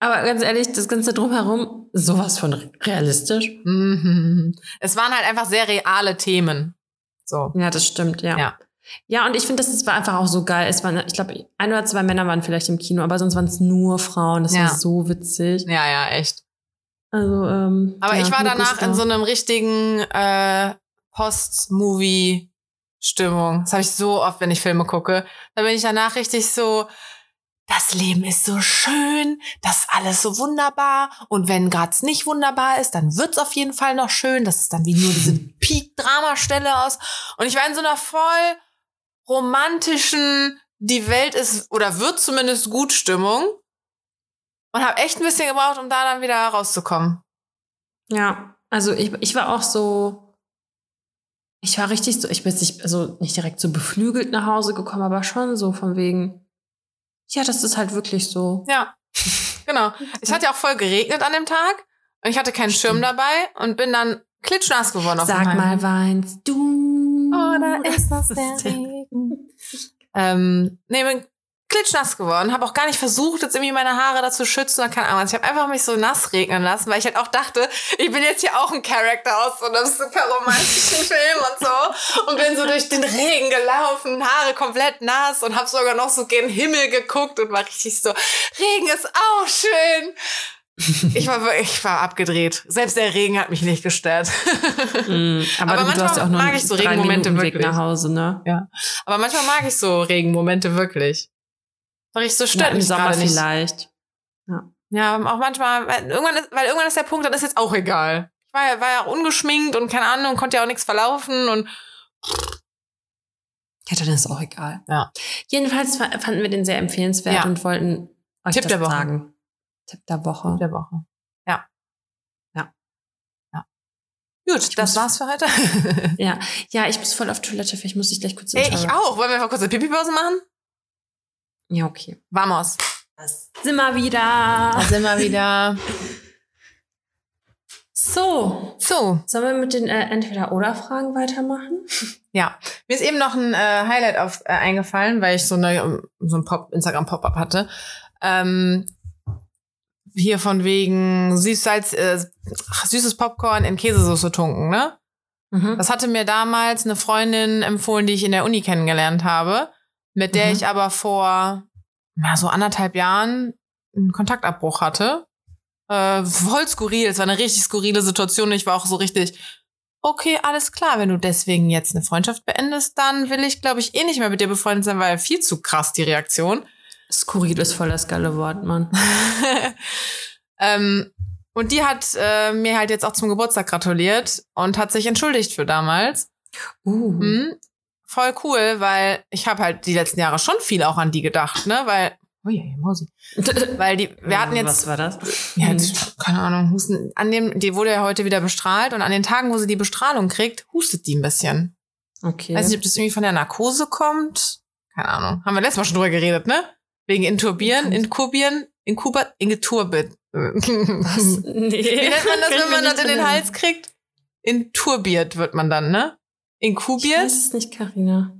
aber ganz ehrlich, das Ganze drumherum, sowas von realistisch. Mhm. Es waren halt einfach sehr reale Themen. So. Ja, das stimmt, ja. Ja. Ja, und ich finde, das war einfach auch so geil. Es waren, ich glaube, ein oder zwei Männer waren vielleicht im Kino, aber sonst waren es nur Frauen. Das Ja. war so witzig. Ja, ja, echt. Also, ähm, Aber ja, ich war danach in so einem richtigen äh, Post-Movie-Stimmung. Das habe ich so oft, wenn ich Filme gucke. Da bin ich danach richtig so, das Leben ist so schön, das ist alles so wunderbar. Und wenn grad's nicht wunderbar ist, dann wird's auf jeden Fall noch schön. Das ist dann wie nur diese Peak-Drama-Stelle aus. Und ich war in so einer voll romantischen, die Welt ist oder wird zumindest gut Stimmung. Und habe echt ein bisschen gebraucht, um da dann wieder rauszukommen. Ja, also ich, ich war auch so, ich war richtig so, ich bin jetzt nicht, also nicht direkt so beflügelt nach Hause gekommen, aber schon so von wegen, ja, das ist halt wirklich so. Ja, genau. Es hat ja auch voll geregnet an dem Tag und ich hatte keinen Schirm Stimmt. dabei und bin dann klitschnass geworden auf Sag dem mal, weinst du? Oder ist das der Regen. ähm, nee, bin klitschnass geworden, habe auch gar nicht versucht, jetzt irgendwie meine Haare dazu schützen oder keine Ahnung. Ich habe einfach mich so nass regnen lassen, weil ich halt auch dachte, ich bin jetzt hier auch ein Charakter aus so einem super romantischen Film und so und bin so durch den Regen gelaufen, Haare komplett nass und habe sogar noch so gen Himmel geguckt und war richtig so, Regen ist auch schön. Ich war, ich war abgedreht. Selbst der Regen hat mich nicht gestört. Mm, aber, Aber manchmal ja mag ich so Regenmomente Minuten Weg wirklich. nach Hause, ne? Ja. Aber manchmal mag ich so Regenmomente wirklich. Doch ich so Ja, stört Im mich Sommer nicht. vielleicht. Ja, auch manchmal, weil irgendwann, ist, weil irgendwann ist der Punkt, dann ist jetzt auch egal. Ich war ja, war ja auch ungeschminkt und keine Ahnung, konnte ja auch nichts verlaufen und Ja, dann ist auch egal. Ja. Jedenfalls fa- fanden wir den sehr empfehlenswert Ja. und wollten euch Tipp das der Woche. sagen. Tipp der Woche. der Woche. Ja. Ja. Ja. Gut, Ich das war's für heute. Ja. ja, ich muss voll auf Toilette, vielleicht muss ich gleich kurz Ey, ich auch. Wollen wir einfach kurz eine Pipi-Pause machen? Ja, okay. Vamos. Das sind wir wieder. sind wir wieder. So, So, sollen wir mit den äh, Entweder-Oder-Fragen weitermachen? Ja, mir ist eben noch ein äh, Highlight auf, äh, eingefallen, weil ich so, eine, so ein Pop, Instagram-Pop-Up hatte. Ähm, hier von wegen süß Salz, äh, süßes Popcorn in Käsesoße tunken, ne? Mhm. Das hatte mir damals eine Freundin empfohlen, die ich in der Uni kennengelernt habe, mit der Mhm. ich aber vor ja, so anderthalb Jahren einen Kontaktabbruch hatte. Äh, voll skurril. Es war eine richtig skurrile Situation. Ich war auch so richtig, okay, alles klar, wenn du deswegen jetzt eine Freundschaft beendest, dann will ich, glaube ich, eh nicht mehr mit dir befreundet sein, weil viel zu krass die Reaktion. Skurril ist voll das geile Wort, Mann. ähm, und die hat äh, mir halt jetzt auch zum Geburtstag gratuliert und hat sich entschuldigt für damals. Uh. Mhm. Voll cool, weil ich habe halt die letzten Jahre schon viel auch an die gedacht, ne? Weil, oh ja, Mausi. Weil die, wir hatten Was jetzt, war das? ja, jetzt, keine Ahnung, Husten. An dem, die wurde ja heute wieder bestrahlt und an den Tagen, wo sie die Bestrahlung kriegt, hustet die ein bisschen. Okay. Weiß nicht, ob das irgendwie von der Narkose kommt. Keine Ahnung. Haben wir letztes Mal schon drüber geredet, ne? Wegen Intubieren, Inkubieren, Inkubat, Ingeturbit. Was? Nee. Wie nennt man das, wenn man das in den. Hals kriegt? Inturbiert wird man dann, ne? Ich Inkubiert? weiß es nicht, Karina.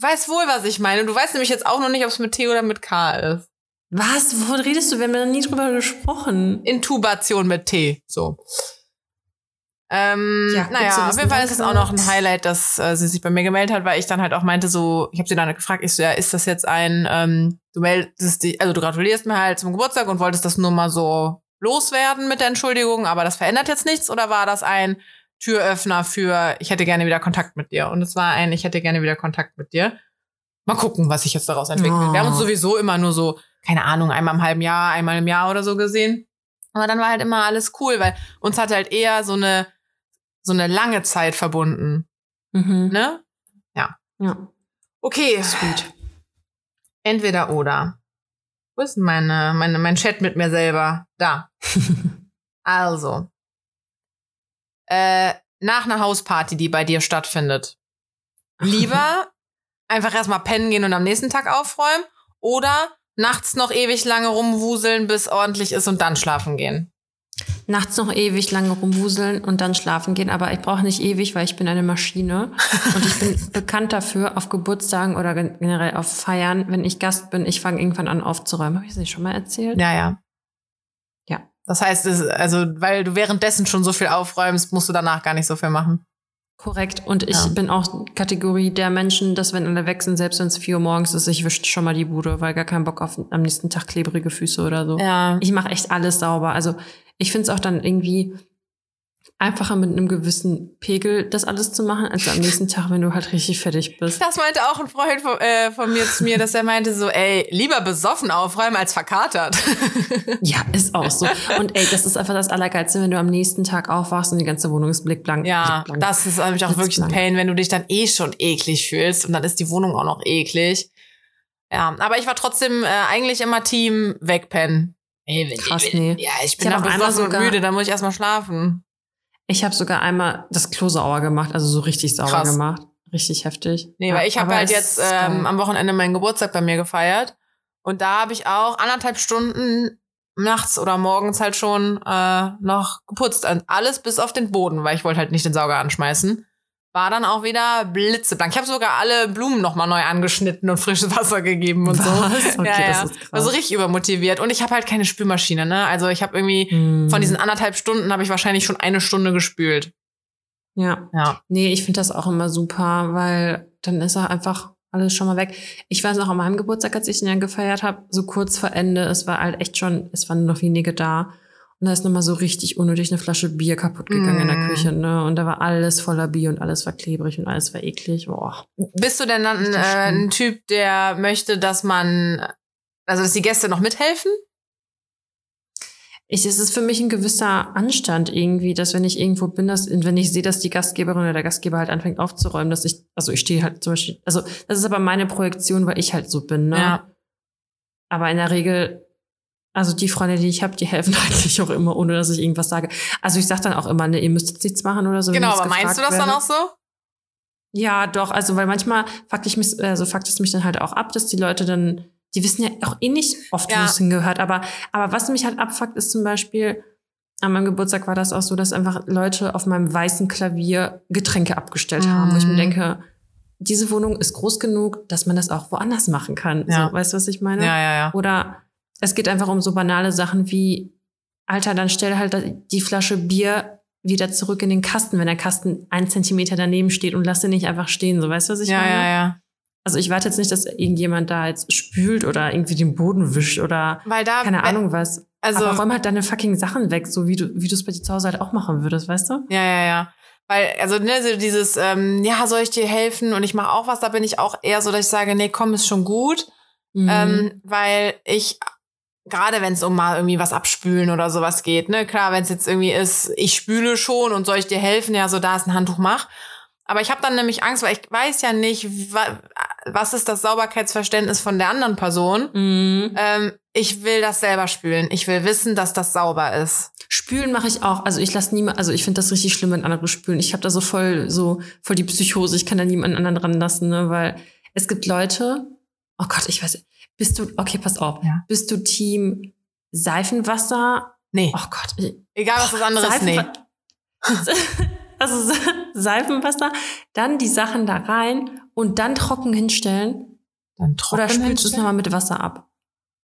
Weiß wohl, was ich meine. Du weißt nämlich jetzt auch noch nicht, ob es mit T oder mit K ist. Was? Wovon redest du? Wir haben da nie drüber gesprochen. Intubation mit T. So. Ähm, Ja, naja, auf jeden Fall ist es auch noch ein. Highlight, dass äh, sie sich bei mir gemeldet hat, weil ich dann halt auch meinte, so, ich habe sie dann gefragt, ich so, ja, ist das jetzt ein, ähm, du meldest dich, also du gratulierst mir halt zum Geburtstag und wolltest das nur mal so loswerden mit der Entschuldigung, aber das verändert jetzt nichts oder war das ein Türöffner für, ich hätte gerne wieder Kontakt mit dir? Und es war ein, ich hätte gerne wieder Kontakt mit dir. Mal gucken, was sich jetzt daraus entwickelt. Oh. Wir haben uns sowieso immer nur so, keine Ahnung, einmal im halben Jahr, einmal im Jahr oder so gesehen. Aber dann war halt immer alles cool, weil uns hat halt eher so eine, so eine lange Zeit verbunden. Mhm. Ne? Ja. Okay, Sweet. entweder oder. Wo ist denn meine, meine, mein Chat mit mir selber? Da. Also. Äh, nach einer Hausparty, die bei dir stattfindet. Lieber einfach erstmal pennen gehen und am nächsten Tag aufräumen oder nachts noch ewig lange rumwuseln, bis ordentlich ist und dann schlafen gehen. Nachts noch ewig lange rumwuseln und dann schlafen gehen, aber ich brauche nicht ewig, weil ich bin eine Maschine. Und ich bin bekannt dafür, auf Geburtstagen oder gen- generell auf Feiern, wenn ich Gast bin, ich fange irgendwann an aufzuräumen. Habe ich das nicht schon mal erzählt? Ja, ja. Das heißt, es, also, weil du währenddessen schon so viel aufräumst, musst du danach gar nicht so viel machen. Korrekt. Und ich Ja. bin auch Kategorie der Menschen, dass wenn alle weg sind, selbst wenn es 4 Uhr morgens ist, ich wische schon mal die Bude, weil gar keinen Bock auf am nächsten Tag klebrige Füße oder so. Ja. Ich mache echt alles sauber. Also ich finde es auch dann irgendwie einfacher mit einem gewissen Pegel das alles zu machen, als am nächsten Tag, wenn du halt richtig fertig bist. Das meinte auch ein Freund von, äh, von mir zu mir, dass er meinte so, ey, lieber besoffen aufräumen als verkatert. Ja, ist auch so. Und ey, das ist einfach das Allergeilste, wenn du am nächsten Tag aufwachst und die ganze Wohnung ist blickblank. ja, blickblank. das ist nämlich auch wirklich ein. Pain, wenn du dich dann eh schon eklig fühlst und dann ist die Wohnung auch noch eklig. Ja, aber ich war trotzdem äh, eigentlich immer Team wegpennen. Ey, wenn, Krass, wenn, nee. Ja, ich bin Ich auch und sogar- müde, dann muss ich erstmal schlafen. Ich habe sogar einmal das Klo sauber gemacht, also so richtig sauber Krass. gemacht. Richtig heftig. Nee, Ja, weil ich habe halt jetzt ähm, am Wochenende meinen Geburtstag bei mir gefeiert. Und da habe ich auch anderthalb Stunden nachts oder morgens halt schon äh, noch geputzt. Und alles bis auf den Boden, weil ich wollte halt nicht den Sauger anschmeißen. War dann auch wieder blitzeblank. Ich habe sogar alle Blumen nochmal neu angeschnitten und frisches Wasser gegeben und Was? so. Okay, ja, ja. das ist krass. War so richtig übermotiviert. Und ich habe halt keine Spülmaschine, ne? Also ich habe irgendwie Hm. von diesen anderthalb Stunden habe ich wahrscheinlich schon eine Stunde gespült. Ja. Ja. Nee, ich finde das auch immer super, weil dann ist er einfach alles schon mal weg. Ich weiß noch an meinem Geburtstag, als ich ihn ja gefeiert habe, so kurz vor Ende, es war halt echt schon, es waren noch wenige da. Und da ist nochmal so richtig unnötig eine Flasche Bier kaputt gegangen in der Mm. Küche, ne? Und da war alles voller Bier und alles war klebrig und alles war eklig. Boah. Bist du denn dann äh, ein Typ, der möchte, dass man, also dass die Gäste noch mithelfen? Ich, es ist für mich ein gewisser Anstand irgendwie, dass wenn ich irgendwo bin, dass, wenn ich sehe, dass die Gastgeberin oder der Gastgeber halt anfängt aufzuräumen, dass ich, also ich stehe halt zum Beispiel, also das ist aber meine Projektion, weil ich halt so bin, ne? Ja. Aber in der Regel, also die Freunde, die ich habe, die helfen eigentlich auch immer, ohne dass ich irgendwas sage. Also ich sage dann auch immer, ne, ihr müsst jetzt nichts machen oder so. Genau, aber meinst du das gefragt dann werde. auch so? Ja, doch. Also weil manchmal fuckt, ich mich, also fuckt es mich dann halt auch ab, dass die Leute dann, die wissen ja auch eh nicht oft, Ja. wo es hingehört. Aber, aber was mich halt abfuckt, ist zum Beispiel, an meinem Geburtstag war das auch so, dass einfach Leute auf meinem weißen Klavier Getränke abgestellt haben, wo ich mir Mhm. denke, diese Wohnung ist groß genug, dass man das auch woanders machen kann. Ja. So, weißt du, was ich meine? Ja, ja, ja. Oder es geht einfach um so banale Sachen wie, Alter, dann stell halt die Flasche Bier wieder zurück in den Kasten, wenn der Kasten ein Zentimeter daneben steht und lass den nicht einfach stehen. So, weißt du, was ich Ja, meine? ja, ja. Also ich warte jetzt nicht, dass irgendjemand da jetzt spült oder irgendwie den Boden wischt oder Weil da, keine Ahnung was. also, Aber räum halt deine fucking Sachen weg, so wie du, wie du es bei dir zu Hause halt auch machen würdest, weißt du? Ja, ja, ja. Weil, also, ne, so dieses, ähm, ja, soll ich dir helfen und ich mache auch was, da bin ich auch eher so, dass ich sage, nee, komm, ist schon gut. Mhm. Ähm, weil ich, gerade wenn es um mal irgendwie was abspülen oder sowas geht, ne, klar, wenn es jetzt irgendwie ist, ich spüle schon und soll ich dir helfen, ja, so da ist ein Handtuch, mach. Aber ich habe dann nämlich Angst, weil ich weiß ja nicht, wa was ist das Sauberkeitsverständnis von der anderen Person. Mhm. Ähm, ich will das selber spülen. Ich will wissen, dass das sauber ist. Spülen mache ich auch. Also ich lasse niemand, also ich finde das richtig schlimm, wenn andere spülen. Ich habe da so voll, so voll die Psychose. Ich kann da niemanden anderen dran lassen, ne? weil es gibt Leute. Oh Gott, ich weiß. Bist du? Okay, pass auf. Ja. Bist du Team Seifenwasser? Nee, Oh Gott. Egal was das andere ist, nee. Also Seifenwasser, dann die Sachen da rein und dann trocken hinstellen. Dann trocken Oder spülst du es nochmal mit Wasser ab?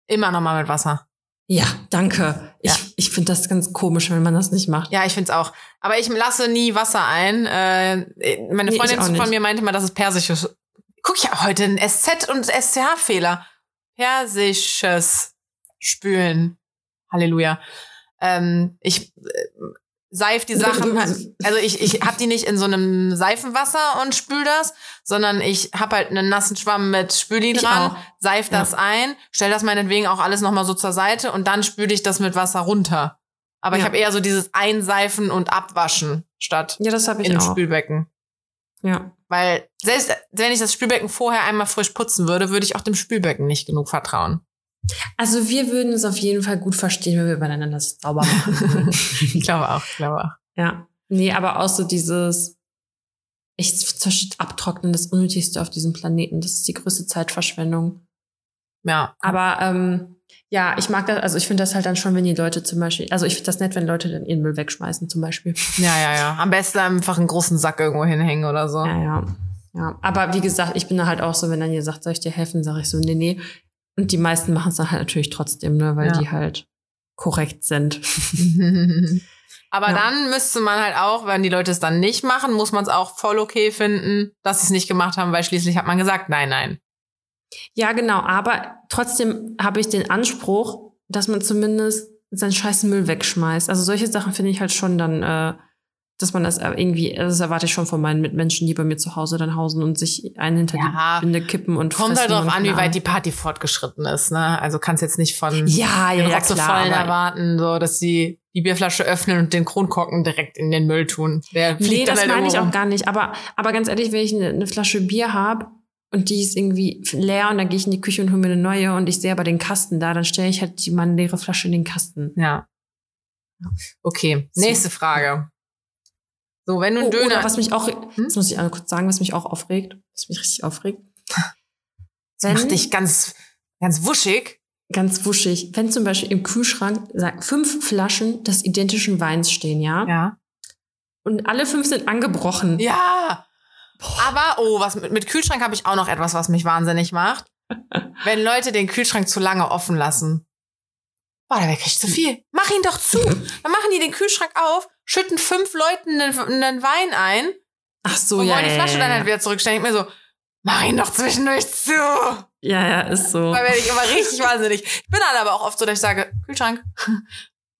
Immer nochmal mit Wasser. Ja, danke. Ja. Ich, ich finde das ganz komisch, wenn man das nicht macht. Ja, ich find's auch. Aber ich lasse nie Wasser ein. Äh, meine Nee, Freundin auch von mir meinte mal, das ist persisches. Guck ja heute ein SZ und SCH-Fehler. Persisches Spülen. Halleluja. Ähm, ich äh, seif die Sachen. Also ich, ich hab die nicht in so einem Seifenwasser und spül das, sondern ich hab halt einen nassen Schwamm mit Spüli Ich dran, seif das ein, stell das meinetwegen auch alles nochmal so zur Seite und dann spüle ich das mit Wasser runter. Aber ich Ja. habe eher so dieses Einseifen und Abwaschen statt Ja, das habe ich in dem auch. Spülbecken. Ja. Weil selbst wenn ich das Spülbecken vorher einmal frisch putzen würde, würde ich auch dem Spülbecken nicht genug vertrauen. Also wir würden es auf jeden Fall gut verstehen, wenn wir übereinander das sauber machen. Ich glaube auch, ich glaube auch. ja. Nee, aber auch so dieses, ich abtrocknen, das Unnötigste auf diesem Planeten. Das ist die größte Zeitverschwendung. Ja. Aber ähm, ja, ich mag das, also ich finde das halt dann schon, wenn die Leute zum Beispiel, also ich finde das nett, wenn Leute dann ihren Müll wegschmeißen zum Beispiel. Ja, ja, ja. Am besten einfach einen großen Sack irgendwo hinhängen oder so. Ja, ja. Ja, aber wie gesagt, ich bin da halt auch so, wenn dann ihr sagt, soll ich dir helfen, sage ich so, nee, nee. Und die meisten machen es dann halt natürlich trotzdem, ne, weil Ja. die halt korrekt sind. Aber Ja. dann müsste man halt auch, wenn die Leute es dann nicht machen, muss man es auch voll okay finden, dass sie es nicht gemacht haben, weil schließlich hat man gesagt, nein, nein. Ja, genau, aber trotzdem habe ich den Anspruch, dass man zumindest seinen scheiß Müll wegschmeißt. Also solche Sachen finde ich halt schon dann, äh, dass man das irgendwie, das erwarte ich schon von meinen Mitmenschen, die bei mir zu Hause dann hausen und sich einen hinter Ja. die Binde kippen und Kommt halt und an, wie weit die Party fortgeschritten ist, ne? Also kannst jetzt nicht von Ja, ja, den ja, klar. erwarten, so, dass sie die Bierflasche öffnen und den Kronkorken direkt in den Müll tun. Der fliegt Nee, das halt meine ich auch gar nicht. Aber, aber ganz ehrlich, wenn ich eine, eine Flasche Bier habe und die ist irgendwie leer und dann gehe ich in die Küche und hole mir eine neue und ich sehe aber den Kasten da, dann stelle ich halt die meine leere Flasche in den Kasten. Ja. Okay, So. nächste Frage. So, wenn du Oh, einen Döner. oder was mich auch, Hm? das muss ich einmal kurz sagen, was mich auch aufregt, was mich richtig aufregt. das macht dich ganz, ganz wuschig. ganz wuschig, wenn zum Beispiel im Kühlschrank fünf Flaschen des identischen Weins stehen, ja? Ja. Und alle fünf sind angebrochen. Ja. Aber, oh, was mit, mit Kühlschrank habe ich auch noch etwas, was mich wahnsinnig macht. Wenn Leute den Kühlschrank zu lange offen lassen. Boah, da krieg ich zu viel. Mach ihn doch zu. Dann machen die den Kühlschrank auf, schütten fünf Leuten einen, einen Wein ein Ach so, und ja. wollen die Flasche ja, dann halt wieder zurückstellen. Ich mir so, mach ihn doch zwischendurch zu. Ja, ja, ist so. Da werde ich immer richtig wahnsinnig. Ich bin dann aber auch oft so, dass ich sage, Kühlschrank,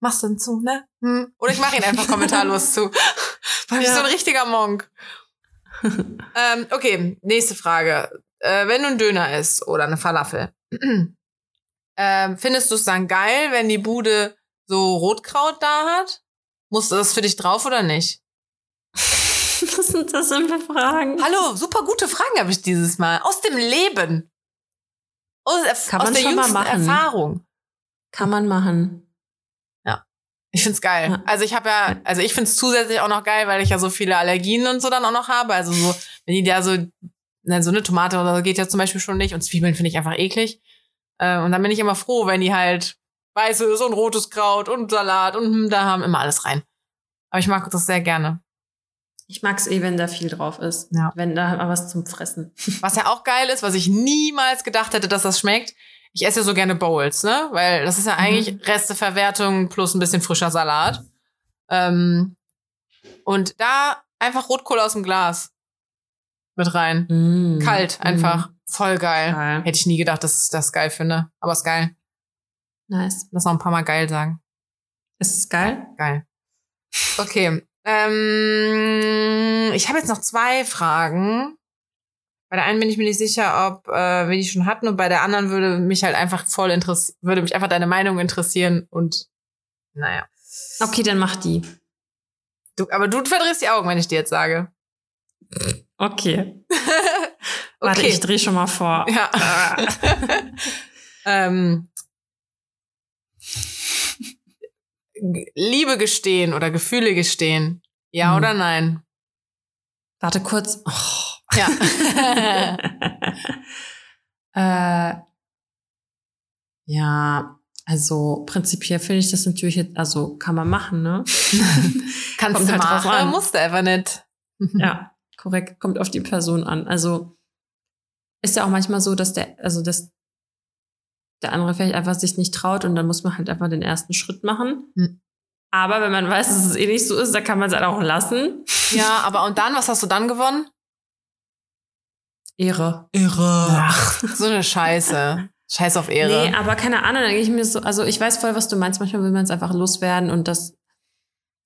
machst du ihn zu, ne? Hm. Oder ich mache ihn einfach kommentarlos zu. Weil ich Ja. so ein richtiger Monk. ähm, okay, nächste Frage. Äh, wenn du einen Döner isst oder eine Falafel, ähm, findest du es dann geil, wenn die Bude so Rotkraut da hat? Musst du das für dich drauf oder nicht? Was sind das denn für Fragen? Hallo, super gute Fragen habe ich dieses Mal. Aus dem Leben. Aus, Kann aus man der schon mal machen. Erfahrung. Kann man machen. Ich find's geil. Ja. Also ich habe ja, also ich find's zusätzlich auch noch geil, weil ich ja so viele Allergien und so dann auch noch habe. Also so, wenn die da so, na, so eine Tomate oder so geht ja zum Beispiel schon nicht und Zwiebeln finde ich einfach eklig. Äh, und dann bin ich immer froh, wenn die halt weißes und rotes Kraut und Salat und hm, da haben immer alles rein. Aber ich mag das sehr gerne. Ich mag's eh, wenn da viel drauf ist. Ja. Wenn da mal was zum Fressen. Was ja auch geil ist, was ich niemals gedacht hätte, dass das schmeckt. Ich esse ja so gerne Bowls, ne? Weil das ist ja eigentlich Resteverwertung plus ein bisschen frischer Salat. Ähm, und da einfach Rotkohl aus dem Glas mit rein. Mm. Kalt einfach. Mm. Voll geil. Geil. Hätte ich nie gedacht, dass ich das geil finde. Aber ist geil. Nice. Lass noch ein paar Mal geil sagen. Ist es geil? Geil. Okay. Ähm, ich habe jetzt noch zwei Fragen. Bei der einen bin ich mir nicht sicher, ob äh, wir die schon hatten und bei der anderen würde mich halt einfach voll interessieren, würde mich einfach deine Meinung interessieren und naja. Okay, dann mach die. Du, aber du verdrehst die Augen, wenn ich dir jetzt sage. Okay. okay. Warte, ich dreh schon mal vor. ja. ähm, G- Liebe gestehen oder Gefühle gestehen. Ja Hm. oder nein? Warte kurz. Oh. Ja. äh, ja, also prinzipiell finde ich das natürlich jetzt, also kann man machen, ne? Kannst Kommt du halt drauf machen, an. musst du einfach nicht. ja, korrekt. Kommt auf die Person an. Also ist ja auch manchmal so, dass der, also dass der andere vielleicht einfach sich nicht traut und dann muss man halt einfach den ersten Schritt machen. Hm. Aber wenn man weiß, dass es eh nicht so ist, dann kann man es halt auch lassen. Ja, aber und dann, was hast du dann gewonnen? Ehre. Irre. Ach, so eine Scheiße. Scheiß auf Ehre. Nee, aber keine Ahnung, dann denke ich mir so, also ich weiß voll, was du meinst. Manchmal will man es einfach loswerden und das,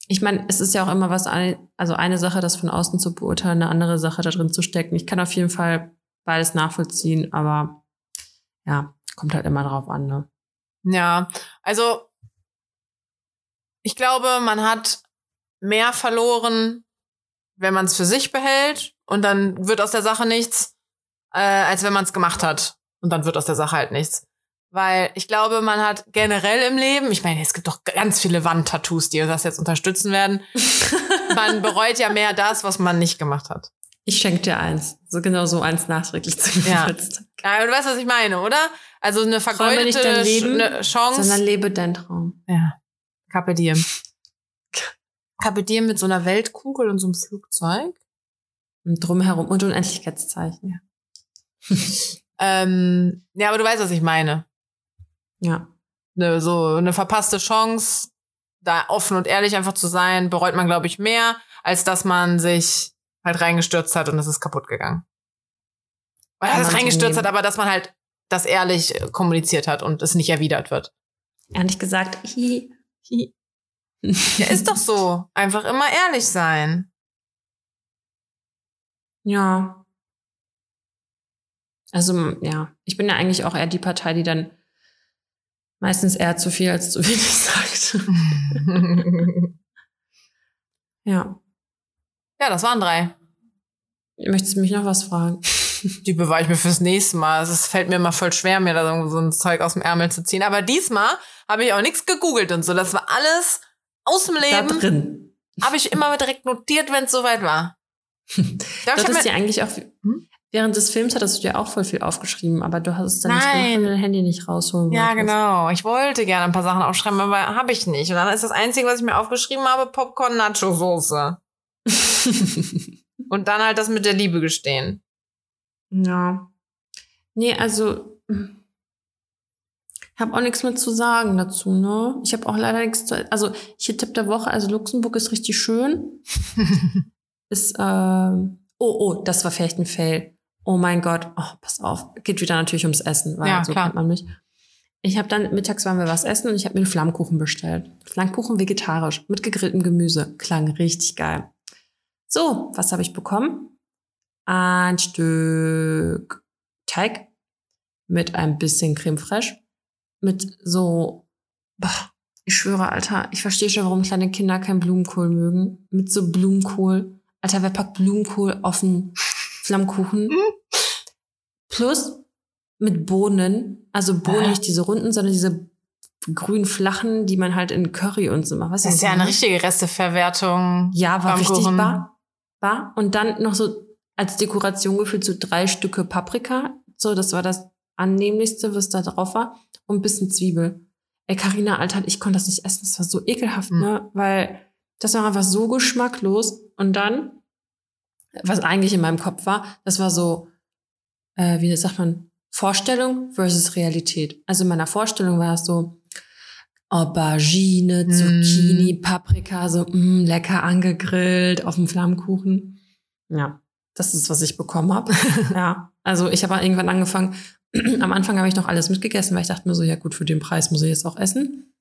ich meine, es ist ja auch immer was, also eine Sache, das von außen zu beurteilen, eine andere Sache da drin zu stecken. Ich kann auf jeden Fall beides nachvollziehen, aber ja, kommt halt immer drauf an, ne? Ja, also ich glaube, man hat mehr verloren, wenn man es für sich behält und dann wird aus der Sache nichts, äh, als wenn man es gemacht hat und dann wird aus der Sache halt nichts. Weil ich glaube, man hat generell im Leben, ich meine, es gibt doch ganz viele Wandtattoos, die das jetzt unterstützen werden. Man bereut ja mehr das, was man nicht gemacht hat. Ich schenke dir eins. So genau so eins nachträglich zu Ja. Geburtstag. Ja, du weißt, was ich meine, oder? Also eine Träume nicht vergeudete dein Leben, Sch- eine Chance. Sondern lebe deinen Traum. Ja. Carpe diem. Carpe diem mit so einer Weltkugel und so einem Flugzeug. Und drumherum und Unendlichkeitszeichen. Ähm, ja, aber du weißt, was ich meine. Ja. Ne, so eine verpasste Chance, da offen und ehrlich einfach zu sein, bereut man, glaube ich, mehr, als dass man sich halt reingestürzt hat und es ist kaputt gegangen. Oder Kann das reingestürzt hat, aber dass man halt das ehrlich äh, kommuniziert hat und es nicht erwidert wird. Ehrlich gesagt, hi. Hi. Ja, ist doch so. Einfach immer ehrlich sein. Ja. Also, ja, ich bin ja eigentlich auch eher die Partei, die dann meistens eher zu viel als zu wenig sagt. ja. ja, das waren drei. Möchtest du mich noch was fragen? Die bewahre ich mir fürs nächste Mal. Also, Es fällt mir immer voll schwer, mir da so ein Zeug aus dem Ärmel zu ziehen. Aber diesmal habe ich auch nichts gegoogelt und so. Das war alles aus dem Da Leben. drin. Habe ich immer direkt notiert, wenn es soweit war. Ich glaub, Du ich mir- ja eigentlich auch, Hm? Während des Films hattest du dir auch voll viel aufgeschrieben, aber du hast es dann nicht Nein. du dein Handy nicht rausholen ja, wolltest. genau. Ich wollte gerne ein paar Sachen aufschreiben, aber habe ich nicht. Und dann ist das Einzige, was ich mir aufgeschrieben habe, Popcorn-Nacho-Soße. Und dann halt das mit der Liebe gestehen. Ja. Nee, also ich habe auch nichts mehr zu sagen dazu, ne? Ich habe auch leider nichts zu. Also hier Tipp der Woche, also Luxemburg ist richtig schön. ist, äh, oh, oh, das war vielleicht ein Fail. Oh mein Gott, oh, pass auf. Geht wieder natürlich ums Essen, weil Ja, so klar. kennt man mich. Ich habe dann, mittags waren wir was essen und ich habe mir einen Flammkuchen bestellt. Flammkuchen vegetarisch, mit gegrilltem Gemüse. Klang richtig geil. So, was habe ich bekommen? Ein Stück Teig mit ein bisschen Creme fraiche, mit so, boah, ich schwöre, Alter, ich verstehe schon, warum kleine Kinder kein Blumenkohl mögen. Mit so Blumenkohl. Alter, wer packt Blumenkohl auf einen Flammkuchen? Plus mit Bohnen, also Bohnen, Hä? nicht diese runden, sondern diese grün flachen, die man halt in Curry und so macht. Du, Das was ist ja eine richtige Resteverwertung. Ja, war richtig bar. bar. Und dann noch so als Dekoration gefühlt so drei Stücke Paprika. So, das war das annehmlichste, was da drauf war. Und ein bisschen Zwiebel. Ey, Carina, Alter, ich konnte das nicht essen. Das war so ekelhaft, Mhm. ne? Weil das war einfach so geschmacklos. Und dann, was eigentlich in meinem Kopf war, das war so, äh, wie sagt man, Vorstellung versus Realität. Also in meiner Vorstellung war es so, Aubergine, Mm. Zucchini, Paprika, so mm, lecker angegrillt auf dem Flammkuchen. Ja, das ist, was ich bekommen habe. ja, also ich habe irgendwann angefangen, am Anfang habe ich noch alles mitgegessen, weil ich dachte mir so, ja gut, für den Preis muss ich jetzt auch essen.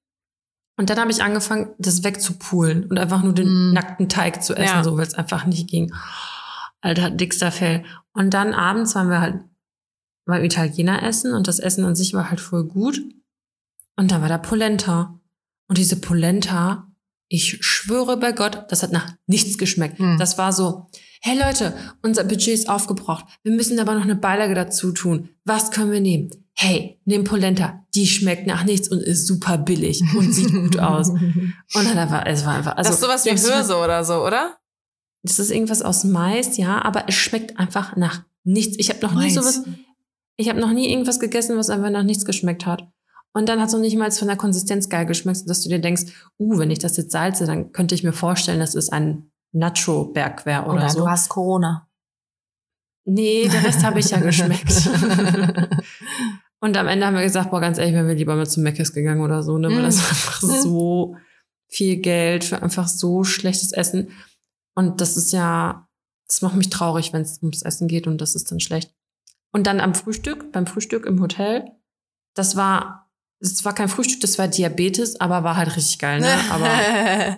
Und dann habe ich angefangen, das wegzupulen und einfach nur den Mm. nackten Teig zu essen, Ja. so weil es einfach nicht ging. Alter, dickster Fell. Und dann abends waren wir halt beim Italiener essen und das Essen an sich war halt voll gut. Und dann war da Polenta. Und diese Polenta, ich schwöre bei Gott, das hat nach nichts geschmeckt. Hm. Das war so, hey Leute, unser Budget ist aufgebraucht. Wir müssen aber noch eine Beilage dazu tun. Was können wir nehmen? Hey, nimm Polenta. Die schmeckt nach nichts und ist super billig und sieht gut aus. Und dann war, es war einfach, also. das ist sowas wie Hirse oder so, oder? Das ist irgendwas aus Mais, ja, aber es schmeckt einfach nach nichts. Ich habe noch nie Mais. sowas, ich habe noch nie irgendwas gegessen, was einfach nach nichts geschmeckt hat. Und dann hat es noch nicht mal von der Konsistenz geil geschmeckt, dass du dir denkst, uh, wenn ich das jetzt salze, dann könnte ich mir vorstellen, das ist ein Nacho-Bergquer oder, so. hast Corona. Nee, der Rest habe ich ja geschmeckt. Und am Ende haben wir gesagt, boah, ganz ehrlich, wären wir lieber mal zu Meckes gegangen oder so, ne? Weil Mm. das war einfach so viel Geld für einfach so schlechtes Essen. Und das ist ja, das macht mich traurig, wenn es ums Essen geht und das ist dann schlecht. Und dann am Frühstück, beim Frühstück im Hotel, das war, das war kein Frühstück, das war Diabetes, aber war halt richtig geil, ne? Aber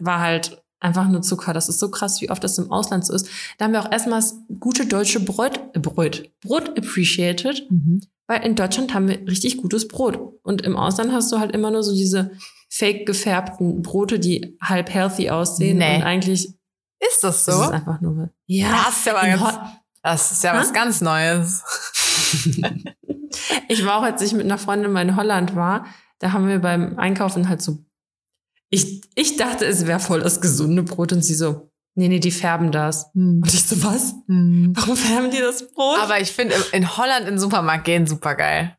war halt einfach nur Zucker. Das ist so krass, wie oft das im Ausland so ist. Da haben wir auch erstmal das gute deutsche Brot, äh, Brot, Brot appreciated, Mhm. weil in Deutschland haben wir richtig gutes Brot. Und im Ausland hast du halt immer nur so diese fake gefärbten Brote, die halb healthy aussehen Nee. und eigentlich Ist das ist es so? einfach nur. Ja, Das ist ja, ganz, das ist ja was ganz Neues. ich war auch, als ich mit einer Freundin mal in Holland war, da haben wir beim Einkaufen halt so. Ich, ich dachte, es wäre voll das gesunde Brot und sie so, nee, nee, die färben das. Und ich so, was? Warum färben die das Brot? Aber ich finde in Holland in den Supermarkt gehen super geil.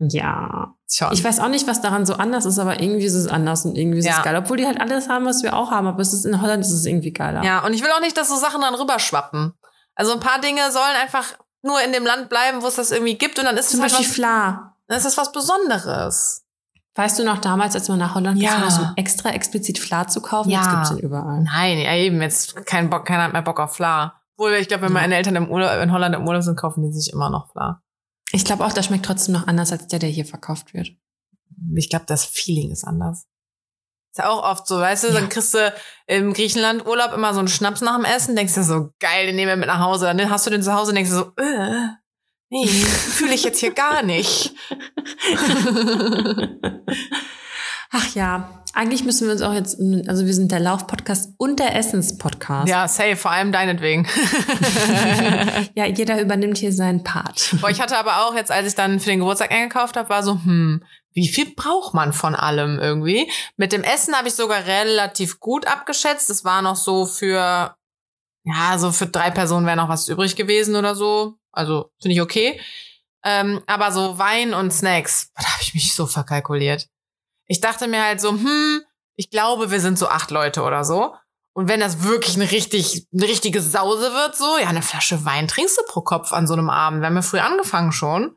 Ja. Schon. Ich weiß auch nicht, was daran so anders ist, aber irgendwie ist es anders und irgendwie ist Ja. es geil. Obwohl die halt alles haben, was wir auch haben, aber es ist in Holland ist es irgendwie geiler. ja, und ich will auch nicht, dass so Sachen dann rüberschwappen. Also ein paar Dinge sollen einfach nur in dem Land bleiben, wo es das irgendwie gibt und dann ist Zum es halt Beispiel was, Fla. dann ist es was Besonderes. Weißt du noch damals, als wir nach Holland Ja. gefahren um extra explizit Fla zu kaufen? Ja. Jetzt gibt's den überall. Nein, ja eben, jetzt kein Bock, keiner hat mehr Bock auf Fla. Obwohl, ich glaube, wenn Ja. meine Eltern im Urlaub, in Holland im Urlaub sind, kaufen die sich immer noch Fla. Ich glaube auch, der schmeckt trotzdem noch anders als der, der hier verkauft wird. Ich glaube, das Feeling ist anders. Ist ja auch oft so, weißt du, Ja. dann kriegst du im Griechenland Urlaub immer so einen Schnaps nach dem Essen, denkst du so, geil, den nehmen wir mit nach Hause. Dann hast du den zu Hause und denkst du so, äh, nee, fühle ich jetzt hier gar nicht. Ach ja, eigentlich müssen wir uns auch jetzt, also wir sind der Lauf-Podcast und der Essens-Podcast. ja, safe, vor allem deinetwegen. ja, jeder übernimmt hier seinen Part. Boah, ich hatte aber auch jetzt, als ich dann für den Geburtstag eingekauft habe, war so, hm, wie viel braucht man von allem irgendwie? Mit dem Essen habe ich sogar relativ gut abgeschätzt. Das war noch so für, ja, so für drei Personen wäre noch was übrig gewesen oder so. Also finde ich okay. Ähm, aber so Wein und Snacks, da habe ich mich so verkalkuliert. Ich dachte mir halt so, hm, ich glaube, wir sind so acht Leute oder so. Und wenn das wirklich eine richtig, eine richtige Sause wird, so, ja, eine Flasche Wein trinkst du pro Kopf an so einem Abend. Wir haben ja früh angefangen schon.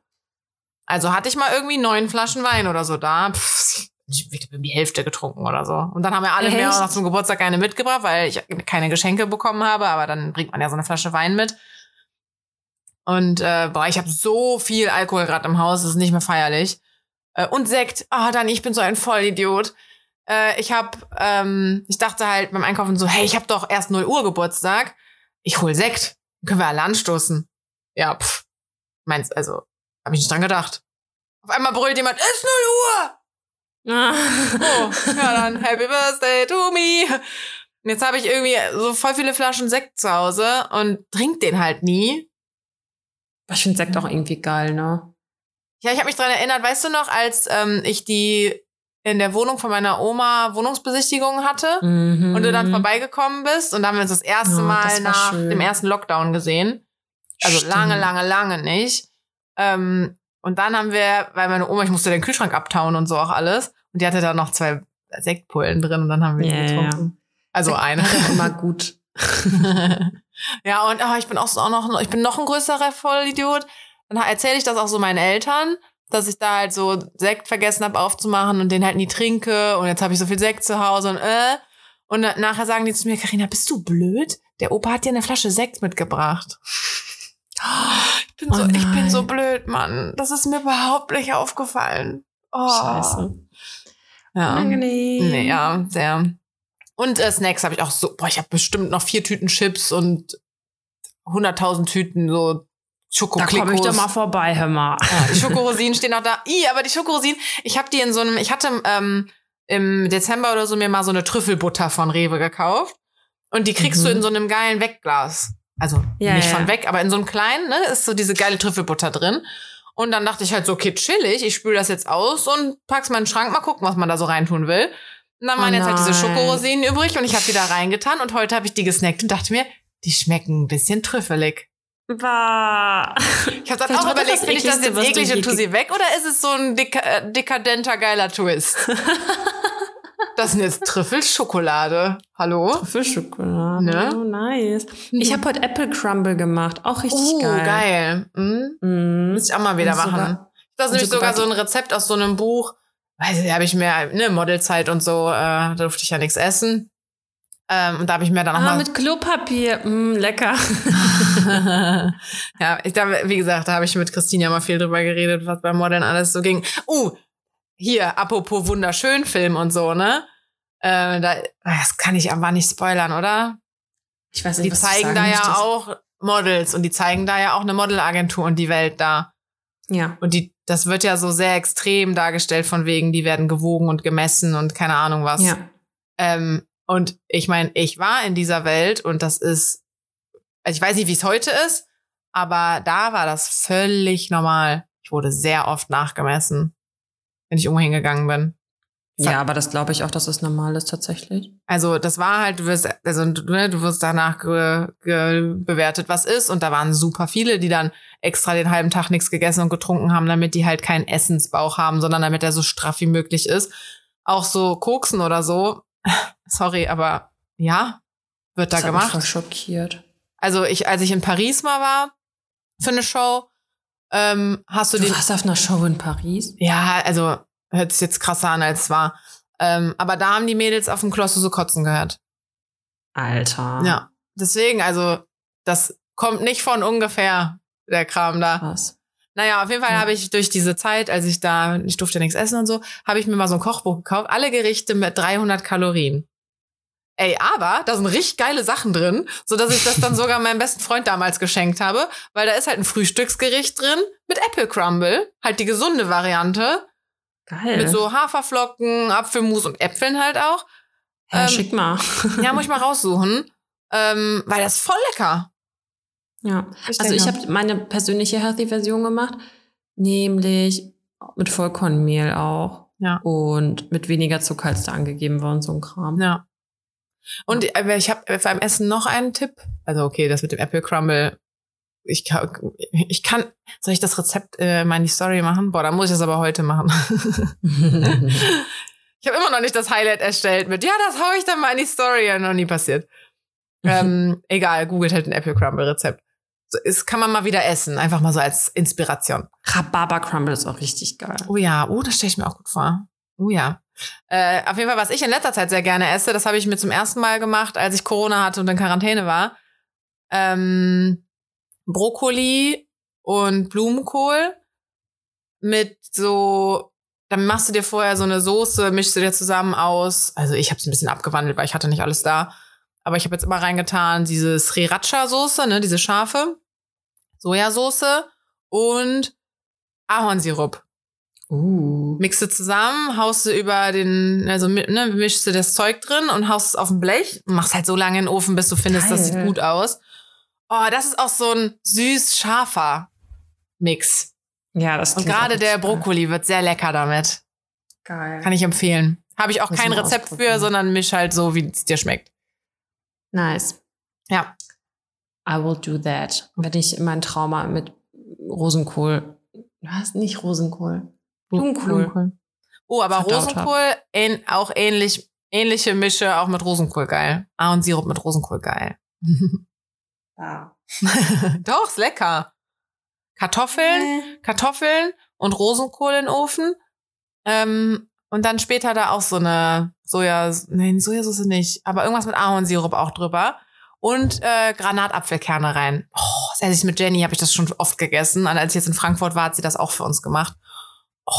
Also hatte ich mal irgendwie neun Flaschen Wein oder so da. Pff, ich habe die Hälfte getrunken oder so. Und dann haben wir alle Echt? mir auch noch zum Geburtstag eine mitgebracht, weil ich keine Geschenke bekommen habe, aber dann bringt man ja so eine Flasche Wein mit. Und äh, boah, ich habe so viel Alkohol gerade im Haus, das ist nicht mehr feierlich. Äh, und Sekt. Ah, dann ich bin so ein Vollidiot. Äh, ich habe, ähm, ich dachte halt beim Einkaufen so, hey, ich habe doch erst 0 Uhr Geburtstag. Ich hol Sekt. Dann können wir alle anstoßen. Ja, pff. Meinst, also, habe ich nicht dran gedacht. Auf einmal brüllt jemand, es ist 0 Uhr! Oh, ja dann, Happy Birthday to me. Und jetzt habe ich irgendwie so voll viele Flaschen Sekt zu Hause und trink den halt nie. ich finde Sekt auch irgendwie geil, ne? Ja, ich habe mich dran erinnert, weißt du noch, als ähm, ich die in der Wohnung von meiner Oma Wohnungsbesichtigung hatte Mhm. und du dann vorbeigekommen bist und da haben wir uns das erste Ja, Mal das nach schön. dem ersten Lockdown gesehen. Also Stimmt. lange, lange, lange nicht. Ähm, und dann haben wir, weil meine Oma, ich musste den Kühlschrank abtauen und so auch alles. Und die hatte da noch zwei Sektpullen drin und dann haben wir die ja. getrunken. Also eine. Immer gut. ja, und oh, ich bin auch, so, auch noch, ich bin noch ein größerer Vollidiot. Dann erzähle ich das auch so meinen Eltern, dass ich da halt so Sekt vergessen habe aufzumachen und den halt nie trinke. Und jetzt habe ich so viel Sekt zu Hause und äh. Und na- nachher sagen die zu mir, Karina, bist du blöd? Der Opa hat dir eine Flasche Sekt mitgebracht. Ich bin, Oh so, ich bin so blöd, Mann. Das ist mir überhaupt nicht aufgefallen. Oh. Scheiße. Ja. Angenehm. Nee, ja, sehr. Und äh, Snacks habe ich auch so, boah, ich habe bestimmt noch vier Tüten Chips und 100.000 Tüten so Da Schokoklikos. komme ich doch mal vorbei, hör mal. Ja, die Schokorosinen stehen auch da. I, aber die Schokorosinen, ich habe die in so einem, ich hatte ähm, im Dezember oder so mir mal so eine Trüffelbutter von Rewe gekauft. Und die kriegst du Mhm. in so einem geilen Wegglas. Also Ja, nicht ja. von weg, aber in so einem kleinen, ne, ist so diese geile Trüffelbutter drin. Und dann dachte ich halt so, okay, chillig, ich spüle das jetzt aus und pack's mal in den Schrank, mal gucken, was man da so reintun will. Und dann Oh waren jetzt halt diese. Schokorosinen übrig und ich habe die da reingetan und heute habe ich die gesnackt und dachte mir, die schmecken ein bisschen trüffelig. Bah. Ich habe dann Vielleicht auch überlegt, finde ich das jetzt eklig und tu sie weg oder ist es so ein deka äh, dekadenter, geiler Twist? das sind jetzt Trüffelschokolade. Hallo? Fischschokolade. Ne? Oh, nice. Ich habe heute Apple Crumble gemacht. Auch richtig Oh, geil. geil. Mhm. Mhm. Muss ich auch mal wieder Und sogar- machen. Das ist nämlich sogar sogar so ein Rezept aus so einem Buch. Weiß ich, habe ich mir, ne, Modelzeit und so, äh, da durfte ich ja nichts essen. Ähm, und da habe ich mir dann auch Ah, mit Klopapier. Mm, lecker. ja, ich da, wie gesagt, da habe ich mit Christine ja mal viel drüber geredet, was beim Modeln alles so ging. Uh, hier, apropos wunderschön Film und so, ne? Äh, da, das kann ich aber nicht spoilern, oder? Ich weiß nicht, Die zeigen da ja auch Models und die zeigen da ja auch eine Modelagentur und die Welt da. Ja. Und die, das wird ja so sehr extrem dargestellt, von wegen, die werden gewogen und gemessen und keine Ahnung was. Ja. Ähm, und ich meine, ich war in dieser Welt und das ist, also ich weiß nicht, wie es heute ist, aber da war das völlig normal. Ich wurde sehr oft nachgemessen, wenn ich irgendwo hingegangen bin. Ja, aber das glaube ich auch, dass es normal ist tatsächlich. Also das war halt, du wirst, also du, ne, du wirst danach ge, ge, bewertet, was ist. Und da waren super viele, die dann extra den halben Tag nichts gegessen und getrunken haben, damit die halt keinen Essensbauch haben, sondern damit er so straff wie möglich ist. Auch so Koksen oder so. Sorry, aber ja, wird da Das gemacht. voll schockiert. Also ich, als ich in Paris mal war für eine Show, ähm, hast du, Du den. warst auf einer Show in Paris? Ja, also hört sich jetzt krasser an, als es war. Ähm, aber da haben die Mädels auf dem Kloster so kotzen gehört. Alter. Ja. Deswegen, also, das kommt nicht von ungefähr, der Kram da. Krass. Naja, auf jeden Fall habe ich durch diese Zeit, als ich da, ich durfte nichts essen und so, habe ich mir mal so ein Kochbuch gekauft. Alle Gerichte mit 300 Kalorien. Ey, aber da sind richtig geile Sachen drin, so dass ich das dann sogar meinem besten Freund damals geschenkt habe, weil da ist halt ein Frühstücksgericht drin mit Apple Crumble, halt die gesunde Variante, Geil. mit so Haferflocken, Apfelmus und Äpfeln halt auch. ja, ähm, schick mal. Ja, muss ich mal raussuchen, ähm, weil das ist voll lecker. Ja. Ich Also ich habe meine persönliche Healthy-Version gemacht, nämlich mit Vollkornmehl auch. Ja. Und mit weniger Zucker als da angegeben war und so ein Kram. Ja. Und ich habe beim Essen noch einen Tipp. Also okay, das mit dem Apple Crumble. Ich kann, ich kann, soll ich das Rezept äh, mal in die Story machen? Boah, da muss ich das aber heute machen. Ich habe immer noch nicht das Highlight erstellt mit, ja, das hau ich dann mal in die Story. Ja, noch nie passiert. ähm, egal, googelt halt ein Apple Crumble Rezept. Das kann man mal wieder essen, einfach mal so als Inspiration. Rhabarber Crumble ist auch richtig geil. Oh ja, oh, das stelle ich mir auch gut vor. Oh ja. Äh, auf jeden Fall, was ich in letzter Zeit sehr gerne esse, das habe ich mir zum ersten Mal gemacht, als ich Corona hatte und in Quarantäne war. Ähm, Brokkoli und Blumenkohl mit so, dann machst du dir vorher so eine Soße, mischst du dir zusammen aus. Also ich habe es ein bisschen abgewandelt, weil ich hatte nicht alles da. Aber ich habe jetzt immer reingetan diese Sriracha-Soße, ne, diese scharfe, Sojasauce und Ahornsirup. Uh. Mixe zusammen, haust du über den, also ne, mischst du das Zeug drin und haust es auf ein Blech und machst halt so lange in den Ofen, bis du findest, das sieht Geil. gut aus. Oh, das ist auch so ein süß-scharfer Mix. Ja, das Und gerade der geil. Brokkoli wird sehr lecker damit. Geil. Kann ich empfehlen. Habe ich auch Müssen kein Rezept für, sondern misch halt so, wie es dir schmeckt. Nice. Ja. I will do that. Wenn ich mein Trauma mit Rosenkohl. Was? Nicht Rosenkohl. Blumenkohl. Oh, aber Verdaut Rosenkohl ähn, auch ähnlich, ähnliche Mische auch mit Rosenkohl geil. Ahornsirup mit Rosenkohl geil. Ja. Doch, ist lecker. Kartoffeln, Kartoffeln und Rosenkohl in den Ofen. Ähm, und dann später da auch so eine Soja, nein, Sojasauce nicht, aber irgendwas mit Ahornsirup auch drüber. Und äh, Granatapfelkerne rein. Oh, das esse ich mit Jenny, habe ich das schon oft gegessen. Und als ich jetzt in Frankfurt war, hat sie das auch für uns gemacht. Oh,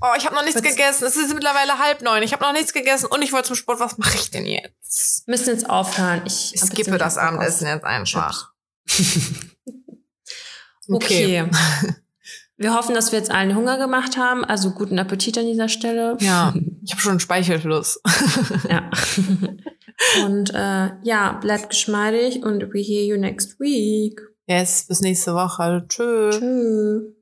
oh ich habe noch nichts Wird's- gegessen. Es ist mittlerweile halb neun. Ich habe noch nichts gegessen und ich wollte zum Sport. Was mache ich denn jetzt? Müssen jetzt aufhören. Ich, Ich skippe das Abendessen jetzt einfach. Okay. Wir hoffen, dass wir jetzt allen Hunger gemacht haben. Also guten Appetit an dieser Stelle. Ja, ich habe schon einen Speichelfluss. Ja. und äh, ja, bleibt geschmeidig und we hear you next week. Yes, bis nächste Woche. Tschö. Tschüss.